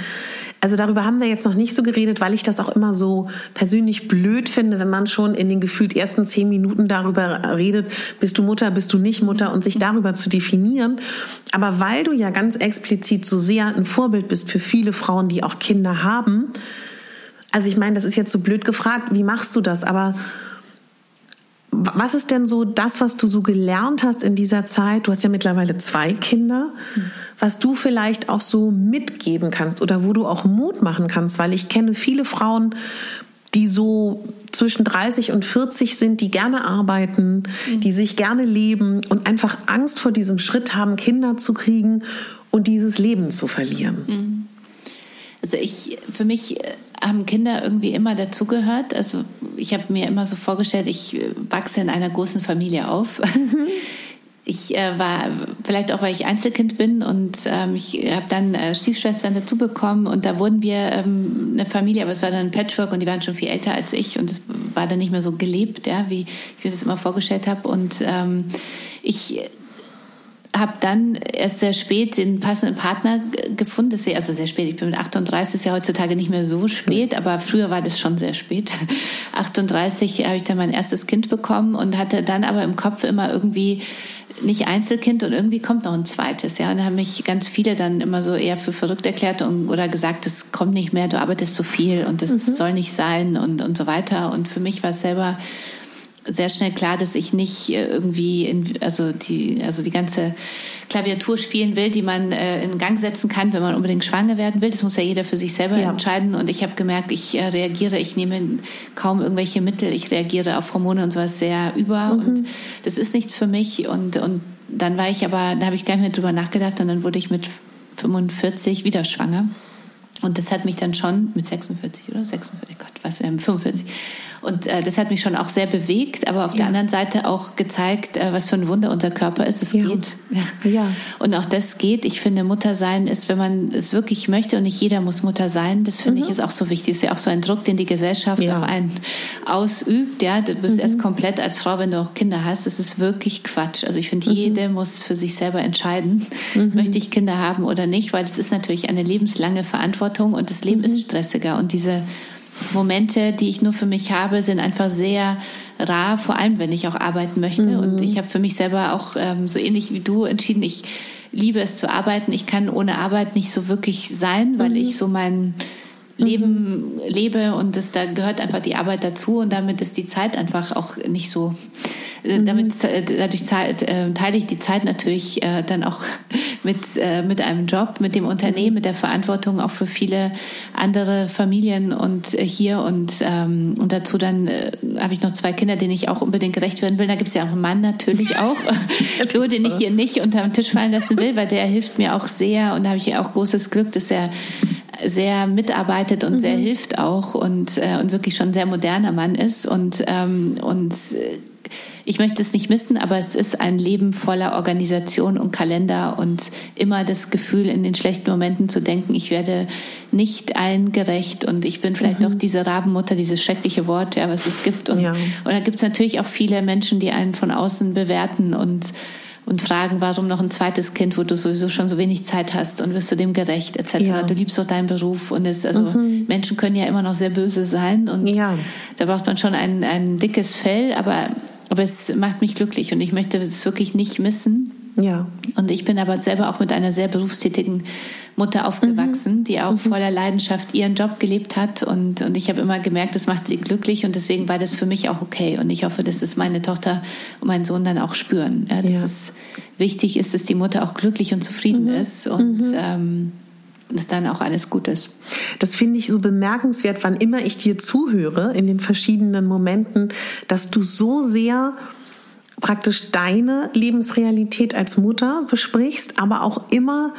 Also darüber haben wir jetzt noch nicht so geredet, weil ich das auch immer so persönlich blöd finde, wenn man schon in den gefühlt ersten zehn Minuten darüber redet, bist du Mutter, bist du nicht Mutter und sich darüber zu definieren. Aber weil du ja ganz explizit so sehr ein Vorbild bist für viele Frauen, die auch Kinder haben, also ich meine, das ist jetzt so blöd gefragt, wie machst du das? Aber was ist denn so das, was du so gelernt hast in dieser Zeit? Du hast ja mittlerweile zwei Kinder, was du vielleicht auch so mitgeben kannst oder wo du auch Mut machen kannst, weil ich kenne viele Frauen, die so zwischen 30 und 40 sind, die gerne arbeiten, mhm. die sich gerne leben und einfach Angst vor diesem Schritt haben, Kinder zu kriegen und dieses Leben zu verlieren. Mhm. Also ich, für mich äh, haben Kinder irgendwie immer dazugehört. Also ich habe mir immer so vorgestellt, ich äh, wachse in einer großen Familie auf. (laughs) Ich äh, war, vielleicht auch, weil ich Einzelkind bin und ähm, ich habe dann äh, Stiefschwestern dazu bekommen und da wurden wir ähm, eine Familie, aber es war dann ein Patchwork und die waren schon viel älter als ich und es war dann nicht mehr so gelebt, ja, wie ich mir das immer vorgestellt habe. Und ähm, ich habe dann erst sehr spät den passenden Partner gefunden. Deswegen, also sehr spät. Ich bin mit 38, ist ja heutzutage nicht mehr so spät, aber früher war das schon sehr spät. (laughs) 38 habe ich dann mein erstes Kind bekommen und hatte dann aber im Kopf immer irgendwie nicht Einzelkind und irgendwie kommt noch ein zweites, ja. Und da haben mich ganz viele dann immer so eher für verrückt erklärt und, oder gesagt, das kommt nicht mehr, du arbeitest zu viel und das mhm. soll nicht sein und, und so weiter. Und für mich war es selber sehr schnell klar, dass ich nicht äh, irgendwie in, also die also die ganze Klaviatur spielen will, die man äh, in Gang setzen kann, wenn man unbedingt schwanger werden will. Das muss ja jeder für sich selber ja. entscheiden. Und ich habe gemerkt, ich äh, reagiere, ich nehme kaum irgendwelche Mittel, ich reagiere auf Hormone und sowas sehr über. Mhm. Und das ist nichts für mich. Und und dann war ich aber, da habe ich gar nicht mehr drüber nachgedacht und dann wurde ich mit 45 wieder schwanger. Und das hat mich dann schon mit 46 oder 46, Gott, was wir haben, 45 und äh, das hat mich schon auch sehr bewegt, aber auf ja. der anderen Seite auch gezeigt, äh, was für ein Wunder unser Körper ist. Es ja. geht. Ja. ja. Und auch das geht. Ich finde, Mutter sein ist, wenn man es wirklich möchte und nicht jeder muss Mutter sein, das finde mhm. ich ist auch so wichtig. Das ist ja auch so ein Druck, den die Gesellschaft auf einen ausübt. Ja, du bist mhm. erst komplett als Frau, wenn du auch Kinder hast. Das ist wirklich Quatsch. Also ich finde, mhm. jede muss für sich selber entscheiden, mhm. möchte ich Kinder haben oder nicht, weil das ist natürlich eine lebenslange Verantwortung und das Leben mhm. ist stressiger und diese Momente, die ich nur für mich habe, sind einfach sehr rar, vor allem wenn ich auch arbeiten möchte. Mhm. Und ich habe für mich selber auch ähm, so ähnlich wie du entschieden, ich liebe es zu arbeiten. Ich kann ohne Arbeit nicht so wirklich sein, weil mhm. ich so mein Leben mhm. lebe und das, da gehört einfach die Arbeit dazu und damit ist die Zeit einfach auch nicht so äh, mhm. Damit, äh, dadurch äh, teile ich die Zeit natürlich dann auch (laughs) mit, mit einem Job, mit dem Unternehmen, mit der Verantwortung auch für viele andere Familien und hier und, ähm, und dazu dann habe ich noch zwei Kinder, denen ich auch unbedingt gerecht werden will. Da gibt es ja auch einen Mann natürlich (laughs) auch, (laughs) so den ich hier nicht unter den Tisch fallen lassen will, weil der hilft mir auch sehr und da habe ich auch großes Glück, dass er sehr mitarbeitet und mhm. sehr hilft auch und, äh, und wirklich schon ein sehr moderner Mann ist und, ähm, und ich möchte es nicht missen, aber es ist ein Leben voller Organisation und Kalender und immer das Gefühl, in den schlechten Momenten zu denken, ich werde nicht allen gerecht und ich bin vielleicht mhm. doch diese Rabenmutter, dieses schreckliche Wort, ja, was es gibt. Und, ja. und da gibt es natürlich auch viele Menschen, die einen von außen bewerten und und fragen, warum noch ein zweites Kind, wo du sowieso schon so wenig Zeit hast und wirst du dem gerecht etc. Ja. Du liebst doch deinen Beruf und es also mhm. Menschen können ja immer noch sehr böse sein und ja. da braucht man schon ein, ein dickes Fell, aber aber es macht mich glücklich und ich möchte es wirklich nicht missen. Ja. Und ich bin aber selber auch mit einer sehr berufstätigen Mutter aufgewachsen, mhm. die auch mhm. voller Leidenschaft ihren Job gelebt hat. Und, und ich habe immer gemerkt, das macht sie glücklich. Und deswegen war das für mich auch okay. Und ich hoffe, dass es meine Tochter und mein Sohn dann auch spüren. Ja, dass ja. es wichtig ist, dass die Mutter auch glücklich und zufrieden mhm. ist. Und mhm. ähm, dass dann auch alles gut ist. Das finde ich so bemerkenswert, wann immer ich dir zuhöre, in den verschiedenen Momenten, dass du so sehr praktisch deine Lebensrealität als Mutter besprichst, aber auch immer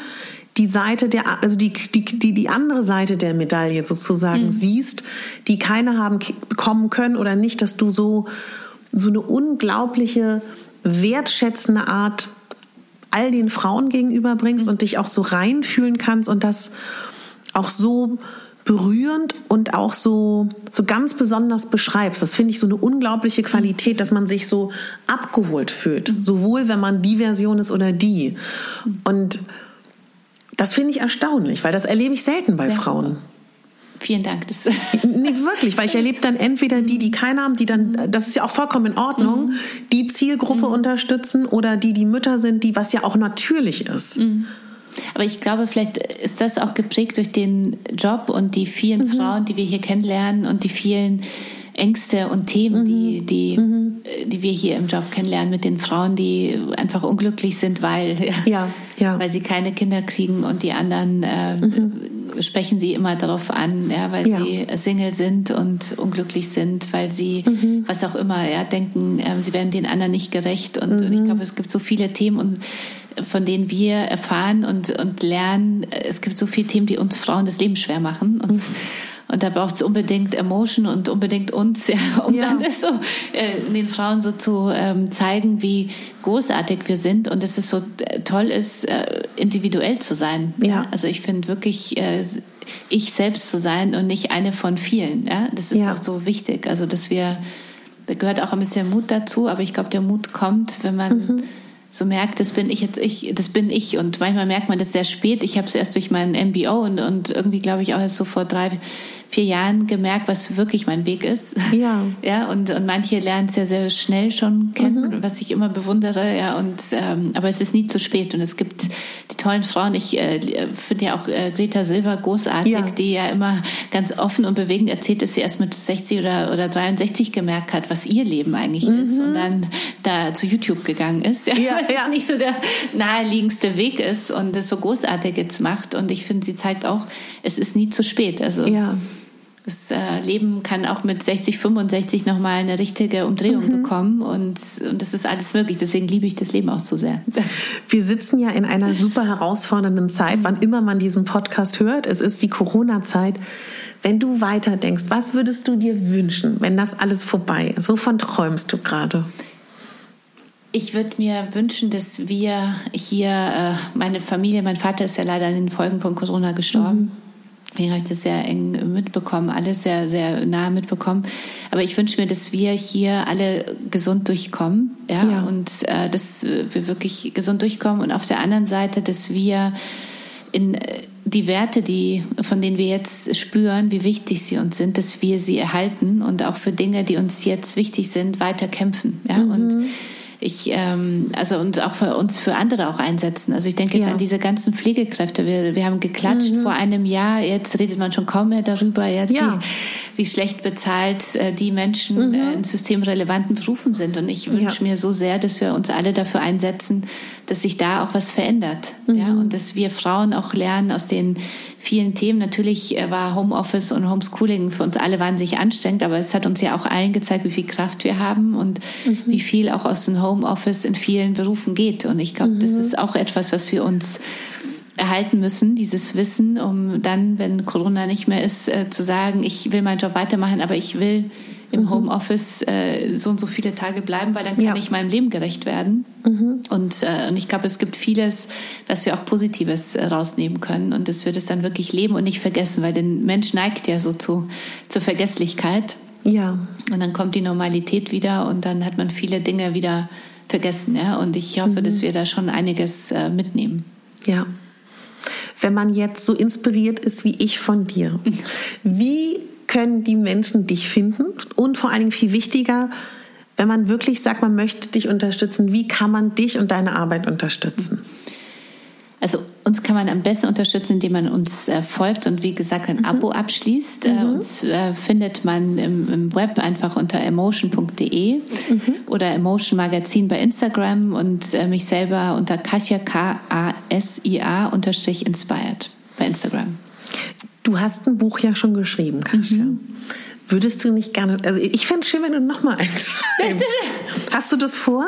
die Seite der, also die, die, die, die andere Seite der Medaille sozusagen mhm. siehst, die keine haben bekommen können oder nicht, dass du so, so eine unglaubliche wertschätzende Art all den Frauen gegenüberbringst mhm. und dich auch so reinfühlen kannst und das auch so berührend und auch so, so ganz besonders beschreibst. Das finde ich so eine unglaubliche Qualität, dass man sich so abgeholt fühlt. Mhm. Sowohl wenn man die Version ist oder die. Mhm. Und das finde ich erstaunlich, weil das erlebe ich selten bei ja. Frauen. Vielen Dank. Das Nicht wirklich, weil ich erlebe dann entweder die, die keine haben, die dann, das ist ja auch vollkommen in Ordnung, mhm. die Zielgruppe mhm. unterstützen oder die, die Mütter sind, die, was ja auch natürlich ist. Mhm. Aber ich glaube, vielleicht ist das auch geprägt durch den Job und die vielen mhm. Frauen, die wir hier kennenlernen und die vielen Ängste und Themen, die, mhm. die, mhm. die wir hier im Job kennenlernen mit den Frauen, die einfach unglücklich sind, weil, (laughs) ja, ja. (laughs) weil sie keine Kinder kriegen und die anderen äh, mhm. sprechen sie immer darauf an, ja, weil ja. sie Single sind und unglücklich sind, weil sie, mhm. was auch immer, ja, denken, äh, sie werden den anderen nicht gerecht. Und, und ich mhm. glaube, es gibt so viele Themen und von denen wir erfahren und, und lernen. Es gibt so viele Themen, die uns Frauen das Leben schwer machen. Und, und da braucht es unbedingt Emotion und unbedingt uns, ja, um ja. dann das so äh, den Frauen so zu ähm, zeigen, wie großartig wir sind und dass es so äh, toll ist, äh, individuell zu sein. Ja. Also ich finde wirklich, äh, ich selbst zu sein und nicht eine von vielen. Ja, das ist ja. doch so wichtig. Also dass wir, da gehört auch ein bisschen Mut dazu, aber ich glaube, der Mut kommt, wenn man mhm so merkt, das bin ich jetzt ich, das bin ich. Und manchmal merkt man das sehr spät. Ich habe es erst durch meinen MBO und, und irgendwie glaube ich auch erst so vor drei, vier Jahren gemerkt, was wirklich mein Weg ist. Ja. (laughs) Ja, und, und manche lernen es ja sehr schnell schon kennen, mhm. was ich immer bewundere. Ja, und ähm, aber es ist nie zu spät. Und es gibt die tollen Frauen. Ich äh, finde ja auch äh, Greta Silver großartig, ja. die ja immer ganz offen und bewegend erzählt, dass sie erst mit 60 oder, oder 63 gemerkt hat, was ihr Leben eigentlich mhm. ist. Und dann da zu YouTube gegangen ist. Ja, ja, was ja. nicht so der naheliegendste Weg ist und es so großartig jetzt macht. Und ich finde, sie zeigt auch, es ist nie zu spät. Also ja. Das äh, Leben kann auch mit 60, 65 nochmal eine richtige Umdrehung mhm. bekommen und, und das ist alles möglich. Deswegen liebe ich das Leben auch so sehr. (laughs) Wir sitzen ja in einer super herausfordernden Zeit, wann immer man diesen Podcast hört. Es ist die Corona-Zeit. Wenn du weiterdenkst, was würdest du dir wünschen, wenn das alles vorbei ist? Wovon träumst du gerade? Ich würde mir wünschen, dass wir hier, äh, meine Familie, mein Vater ist ja leider an den Folgen von Corona gestorben. Mhm Deswegen habe ich das sehr eng mitbekommen, alles sehr, sehr nah mitbekommen. Aber ich wünsche mir, dass wir hier alle gesund durchkommen, ja, ja. und äh, dass wir wirklich gesund durchkommen. Und auf der anderen Seite, dass wir in äh, die Werte, die, von denen wir jetzt spüren, wie wichtig sie uns sind, dass wir sie erhalten und auch für Dinge, die uns jetzt wichtig sind, weiter kämpfen. Ja? Mhm. Und ich, ähm, also und auch für uns, für andere auch einsetzen. Also ich denke jetzt ja. an diese ganzen Pflegekräfte. Wir, wir haben geklatscht mhm. vor einem Jahr, jetzt redet man schon kaum mehr darüber, ja, ja. Wie, wie schlecht bezahlt äh, die Menschen mhm. äh, in systemrelevanten Berufen sind. Und ich wünsche ja. mir so sehr, dass wir uns alle dafür einsetzen, dass sich da auch was verändert. Mhm. Ja, und dass wir Frauen auch lernen aus den vielen Themen. Natürlich äh, war Homeoffice und Homeschooling für uns alle wahnsinnig anstrengend, aber es hat uns ja auch allen gezeigt, wie viel Kraft wir haben und mhm. wie viel auch aus dem Homeoffice in vielen Berufen geht. Und ich glaube, mhm. das ist auch etwas, was wir uns erhalten müssen, dieses Wissen, um dann, wenn Corona nicht mehr ist, äh, zu sagen, ich will meinen Job weitermachen, aber ich will im mhm. Homeoffice äh, so und so viele Tage bleiben, weil dann kann ja. ich meinem Leben gerecht werden. Mhm. Und, äh, und ich glaube, es gibt vieles, was wir auch Positives äh, rausnehmen können und dass wir das dann wirklich leben und nicht vergessen, weil der Mensch neigt ja so zu, zur Vergesslichkeit. Ja. Und dann kommt die Normalität wieder und dann hat man viele Dinge wieder vergessen. Ja? Und ich hoffe, mhm. dass wir da schon einiges äh, mitnehmen. Ja. Wenn man jetzt so inspiriert ist wie ich von dir, (laughs) wie können die Menschen dich finden? Und vor allen Dingen viel wichtiger, wenn man wirklich sagt, man möchte dich unterstützen, wie kann man dich und deine Arbeit unterstützen? Also uns kann man am besten unterstützen, indem man uns äh, folgt und wie gesagt ein mhm. Abo abschließt. Äh, mhm. uns äh, findet man im, im, Web einfach unter emotion.de mhm. oder Emotion Magazin bei Instagram und äh, mich selber unter Kasia K-A-S-I-A unterstrich inspired bei Instagram. Du hast ein Buch ja schon geschrieben, Kasia. Mhm. Würdest du nicht gerne, also ich fände es schön, wenn du nochmal eins schreibst. (laughs) hast du das vor?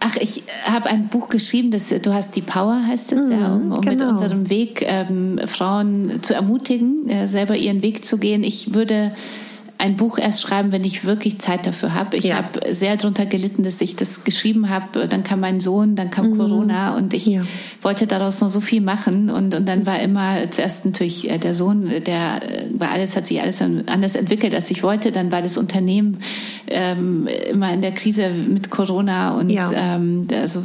Ach, ich habe ein Buch geschrieben, das Du hast die Power, heißt es mhm, ja, um, um genau. mit unserem Weg ähm, Frauen zu ermutigen, äh, selber ihren Weg zu gehen. Ich würde ein Buch erst schreiben, wenn ich wirklich Zeit dafür habe. Ich ja. habe sehr darunter gelitten, dass ich das geschrieben habe. Dann kam mein Sohn, dann kam mhm. Corona und ich ja. wollte daraus noch so viel machen. Und, und dann war immer zuerst natürlich äh, der Sohn, der war alles, hat sich alles anders entwickelt, als ich wollte. Dann war das Unternehmen ähm, immer in der Krise mit Corona und ja. ähm, also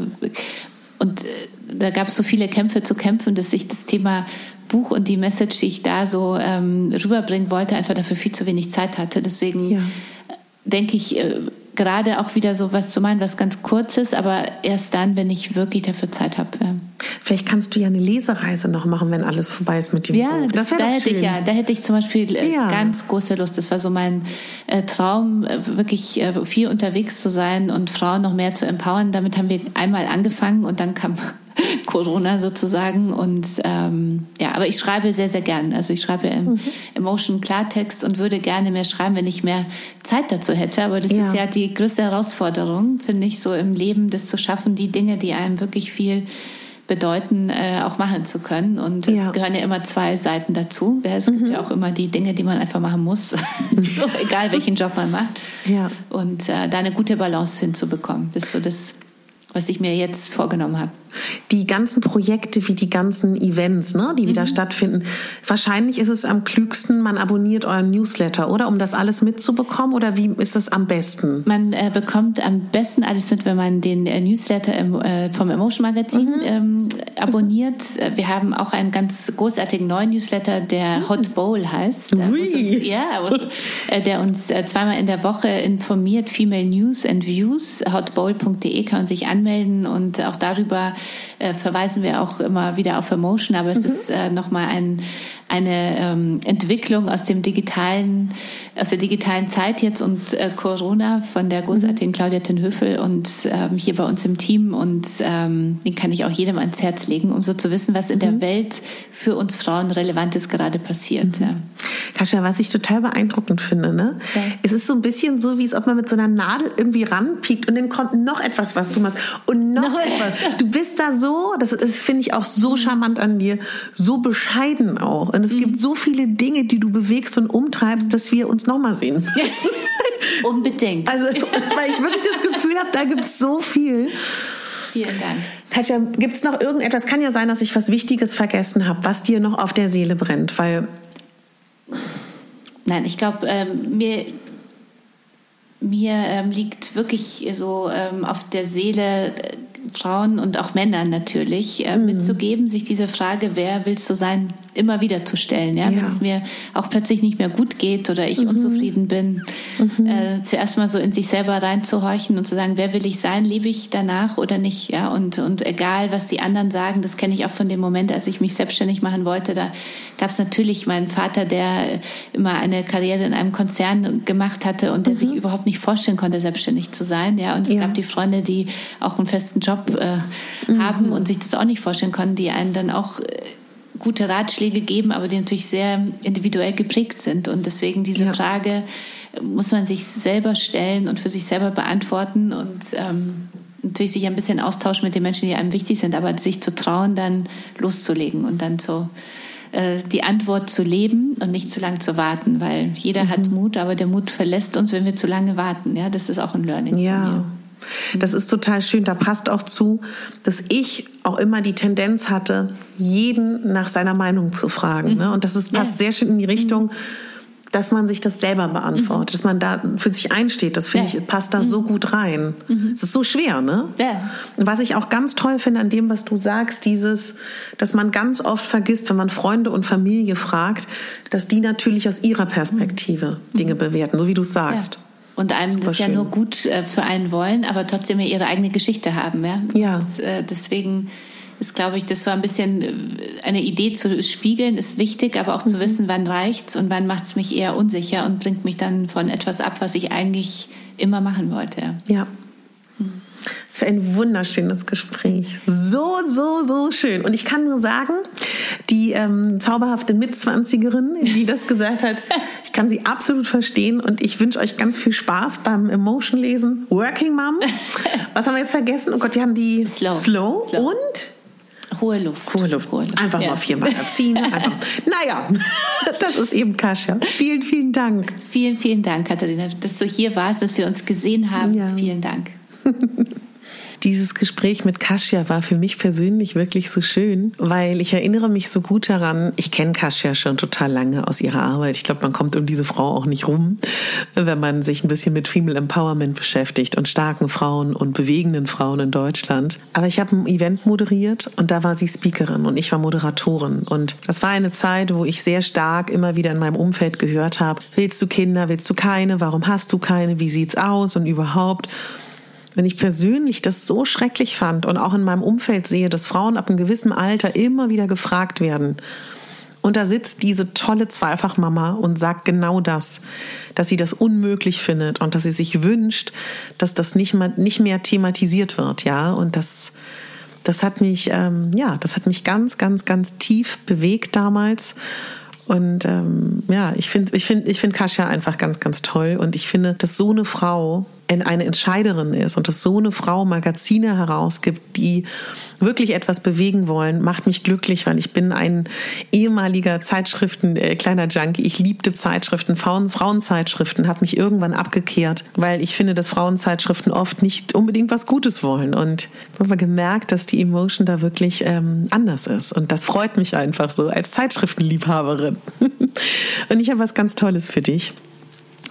und äh, da gab es so viele Kämpfe zu kämpfen, dass ich das Thema Buch und die Message, die ich da so ähm, rüberbringen wollte, einfach dafür viel zu wenig Zeit hatte. Deswegen ja. denke ich, äh, gerade auch wieder so was zu meinen, was ganz kurzes, aber erst dann, wenn ich wirklich dafür Zeit habe. Vielleicht kannst du ja eine Lesereise noch machen, wenn alles vorbei ist mit dem ja, Buch. Das, das da hätte schön. ich ja, da hätte ich zum Beispiel äh, ja. ganz große Lust. Das war so mein äh, Traum, äh, wirklich äh, viel unterwegs zu sein und Frauen noch mehr zu empowern. Damit haben wir einmal angefangen und dann kam (laughs) Corona sozusagen. Und ähm, ja, aber ich schreibe sehr, sehr gern. Also ich schreibe im mhm. Emotion Klartext und würde gerne mehr schreiben, wenn ich mehr Zeit dazu hätte. Aber das ja. ist ja die größte Herausforderung, finde ich, so im Leben, das zu schaffen, die Dinge, die einem wirklich viel bedeuten, äh, auch machen zu können. Und es ja. gehören ja immer zwei Seiten dazu. Es gibt mhm. ja auch immer die Dinge, die man einfach machen muss, (laughs) so, egal welchen Job man macht. Ja. Und äh, da eine gute Balance hinzubekommen, das ist so das, was ich mir jetzt vorgenommen habe. Die ganzen Projekte wie die ganzen Events, ne, die wieder mhm. stattfinden. Wahrscheinlich ist es am klügsten, man abonniert euren Newsletter, oder? Um das alles mitzubekommen, oder wie ist es am besten? Man äh, bekommt am besten alles mit, wenn man den äh, Newsletter im, äh, vom Emotion Magazin mhm. ähm, abonniert. Äh, wir haben auch einen ganz großartigen neuen Newsletter, der mhm. Hot Bowl heißt. Der uns, ja, äh, der uns äh, zweimal in der Woche informiert, Female News and Views. Hotbowl.de kann man sich anmelden und auch darüber äh, verweisen wir auch immer wieder auf Emotion, aber es mhm. ist äh, nochmal ein, eine ähm, Entwicklung aus dem digitalen, aus der digitalen Zeit jetzt und äh, Corona von der großartigen mhm. Claudia Tenhöfel und ähm, hier bei uns im Team und ähm, den kann ich auch jedem ans Herz legen, um so zu wissen, was in mhm. der Welt für uns Frauen Relevantes gerade passiert. Mhm. Ja. Kascha, was ich total beeindruckend finde, ne? Ja. Es ist so ein bisschen so, wie es ob man mit so einer Nadel irgendwie ranpiekt und dann kommt noch etwas, was du machst und noch, noch etwas. Du bist da so, das, das finde ich auch so mhm. charmant an dir, so bescheiden auch. Und es mhm. gibt so viele Dinge, die du bewegst und umtreibst, dass wir uns nochmal sehen. (laughs) Unbedingt. Also, weil ich wirklich das Gefühl habe, da gibt es so viel. Vielen Dank. Katja, gibt es noch irgendetwas? Kann ja sein, dass ich was Wichtiges vergessen habe, was dir noch auf der Seele brennt, weil. Nein, ich glaube, ähm, mir, mir ähm, liegt wirklich so ähm, auf der Seele, äh, Frauen und auch Männern natürlich äh, mhm. mitzugeben, sich diese Frage, wer willst du sein, immer wieder zu stellen. Ja? ja. Wenn es mir auch plötzlich nicht mehr gut geht oder ich mhm. unzufrieden bin, mhm. äh, zuerst mal so in sich selber reinzuhorchen und zu sagen, wer will ich sein, lebe ich danach oder nicht. Ja? Und, und egal, was die anderen sagen, das kenne ich auch von dem Moment, als ich mich selbstständig machen wollte, da gab es natürlich meinen Vater, der immer eine Karriere in einem Konzern gemacht hatte und der sich mhm. überhaupt nicht vorstellen konnte, selbstständig zu sein. Ja? Und es ja. gab die Freunde, die auch einen festen Job äh, mhm. haben und sich das auch nicht vorstellen konnten, die einen dann auch äh, gute Ratschläge geben, aber die natürlich sehr individuell geprägt sind. Und deswegen diese ja. Frage muss man sich selber stellen und für sich selber beantworten und ähm, natürlich sich ein bisschen austauschen mit den Menschen, die einem wichtig sind, aber sich zu trauen, dann loszulegen und dann so äh, die Antwort zu leben und nicht zu lange zu warten, weil jeder mhm. hat Mut, aber der Mut verlässt uns, wenn wir zu lange warten. Ja, das ist auch ein Learning. Ja. Das ist total schön. Da passt auch zu, dass ich auch immer die Tendenz hatte, jeden nach seiner Meinung zu fragen. Ne? Und das ist, passt sehr schön in die Richtung, dass man sich das selber beantwortet, dass man da für sich einsteht. Das finde ich, passt da so gut rein. Es ist so schwer, ne? Ja. Und was ich auch ganz toll finde an dem, was du sagst, dieses, dass man ganz oft vergisst, wenn man Freunde und Familie fragt, dass die natürlich aus ihrer Perspektive Dinge bewerten, so wie du sagst. Ja und einem Super das schön. ja nur gut äh, für einen wollen, aber trotzdem ja ihre eigene Geschichte haben. Ja. ja. Und, äh, deswegen ist, glaube ich, das so ein bisschen äh, eine Idee zu spiegeln, ist wichtig, aber auch mhm. zu wissen, wann reicht's und wann macht es mich eher unsicher und bringt mich dann von etwas ab, was ich eigentlich immer machen wollte. Ja. War ein wunderschönes Gespräch. So, so, so schön. Und ich kann nur sagen, die ähm, zauberhafte Mitzwanzigerin, die das gesagt hat, (laughs) ich kann sie absolut verstehen und ich wünsche euch ganz viel Spaß beim Emotion lesen. Working Mom. (laughs) Was haben wir jetzt vergessen? Oh Gott, wir haben die Slow, Slow. Slow. und Hohe Luft. Hohe Luft. Hohe Luft. Einfach ja. mal vier Magazine. (laughs) Einfach. naja, das ist eben Kascha. Vielen, vielen Dank. Vielen, vielen Dank, Katharina, dass du hier warst, dass wir uns gesehen haben. Ja. Vielen Dank. Dieses Gespräch mit Kasia war für mich persönlich wirklich so schön, weil ich erinnere mich so gut daran, ich kenne Kasia schon total lange aus ihrer Arbeit. Ich glaube, man kommt um diese Frau auch nicht rum, wenn man sich ein bisschen mit Female Empowerment beschäftigt und starken Frauen und bewegenden Frauen in Deutschland. Aber ich habe ein Event moderiert und da war sie Speakerin und ich war Moderatorin. Und das war eine Zeit, wo ich sehr stark immer wieder in meinem Umfeld gehört habe, willst du Kinder, willst du keine, warum hast du keine, wie sieht's aus und überhaupt wenn ich persönlich das so schrecklich fand und auch in meinem Umfeld sehe, dass Frauen ab einem gewissen Alter immer wieder gefragt werden, und da sitzt diese tolle Zweifachmama und sagt genau das, dass sie das unmöglich findet und dass sie sich wünscht, dass das nicht mehr, nicht mehr thematisiert wird, ja. Und das, das hat mich, ähm, ja, das hat mich ganz, ganz, ganz tief bewegt damals. Und ähm, ja, ich finde, ich finde, ich finde Kasia einfach ganz, ganz toll. Und ich finde, dass so eine Frau eine Entscheiderin ist und dass so eine Frau Magazine herausgibt, die wirklich etwas bewegen wollen, macht mich glücklich, weil ich bin ein ehemaliger Zeitschriften, äh, kleiner Junkie. Ich liebte Zeitschriften, Frauen, Frauenzeitschriften, habe mich irgendwann abgekehrt, weil ich finde, dass Frauenzeitschriften oft nicht unbedingt was Gutes wollen. Und ich habe gemerkt, dass die Emotion da wirklich ähm, anders ist. Und das freut mich einfach so als Zeitschriftenliebhaberin. (laughs) und ich habe was ganz Tolles für dich.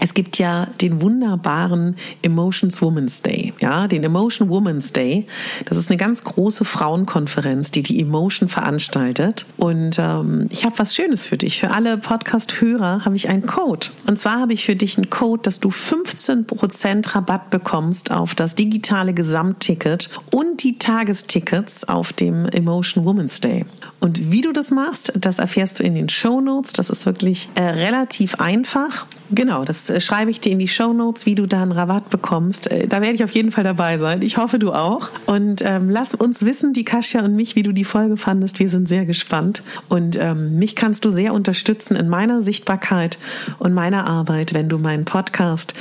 Es gibt ja den wunderbaren Emotions Women's Day, ja, den Emotion Women's Day. Das ist eine ganz große Frauenkonferenz, die die Emotion veranstaltet. Und ähm, ich habe was Schönes für dich. Für alle Podcast-Hörer habe ich einen Code. Und zwar habe ich für dich einen Code, dass du 15% Rabatt bekommst auf das digitale Gesamtticket und die Tagestickets auf dem Emotion Women's Day. Und wie du das machst, das erfährst du in den Show Notes. Das ist wirklich äh, relativ einfach. Genau, das äh, schreibe ich dir in die Show Notes, wie du da einen Rabatt bekommst. Äh, da werde ich auf jeden Fall dabei sein. Ich hoffe, du auch. Und ähm, lass uns wissen, die Kasia und mich, wie du die Folge fandest. Wir sind sehr gespannt. Und ähm, mich kannst du sehr unterstützen in meiner Sichtbarkeit und meiner Arbeit, wenn du meinen Podcast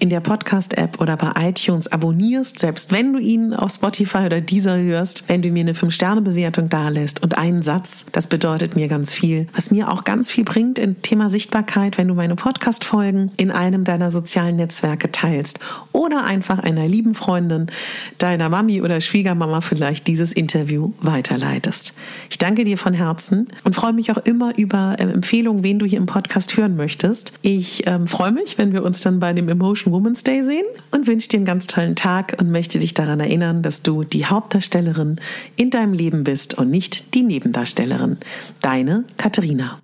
in der Podcast-App oder bei iTunes abonnierst, selbst wenn du ihn auf Spotify oder dieser hörst, wenn du mir eine 5-Sterne-Bewertung dalässt und einen Satz, das bedeutet mir ganz viel. Was mir auch ganz viel bringt im Thema Sichtbarkeit, wenn du meine Podcast-Folgen in einem deiner sozialen Netzwerke teilst oder einfach einer lieben Freundin, deiner Mami oder Schwiegermama vielleicht dieses Interview weiterleitest. Ich danke dir von Herzen und freue mich auch immer über äh, Empfehlungen, wen du hier im Podcast hören möchtest. Ich ähm, freue mich, wenn wir uns dann bei dem Emotion Women's Day sehen und wünsche dir einen ganz tollen Tag und möchte dich daran erinnern, dass du die Hauptdarstellerin in deinem Leben bist und nicht die Nebendarstellerin. Deine Katharina.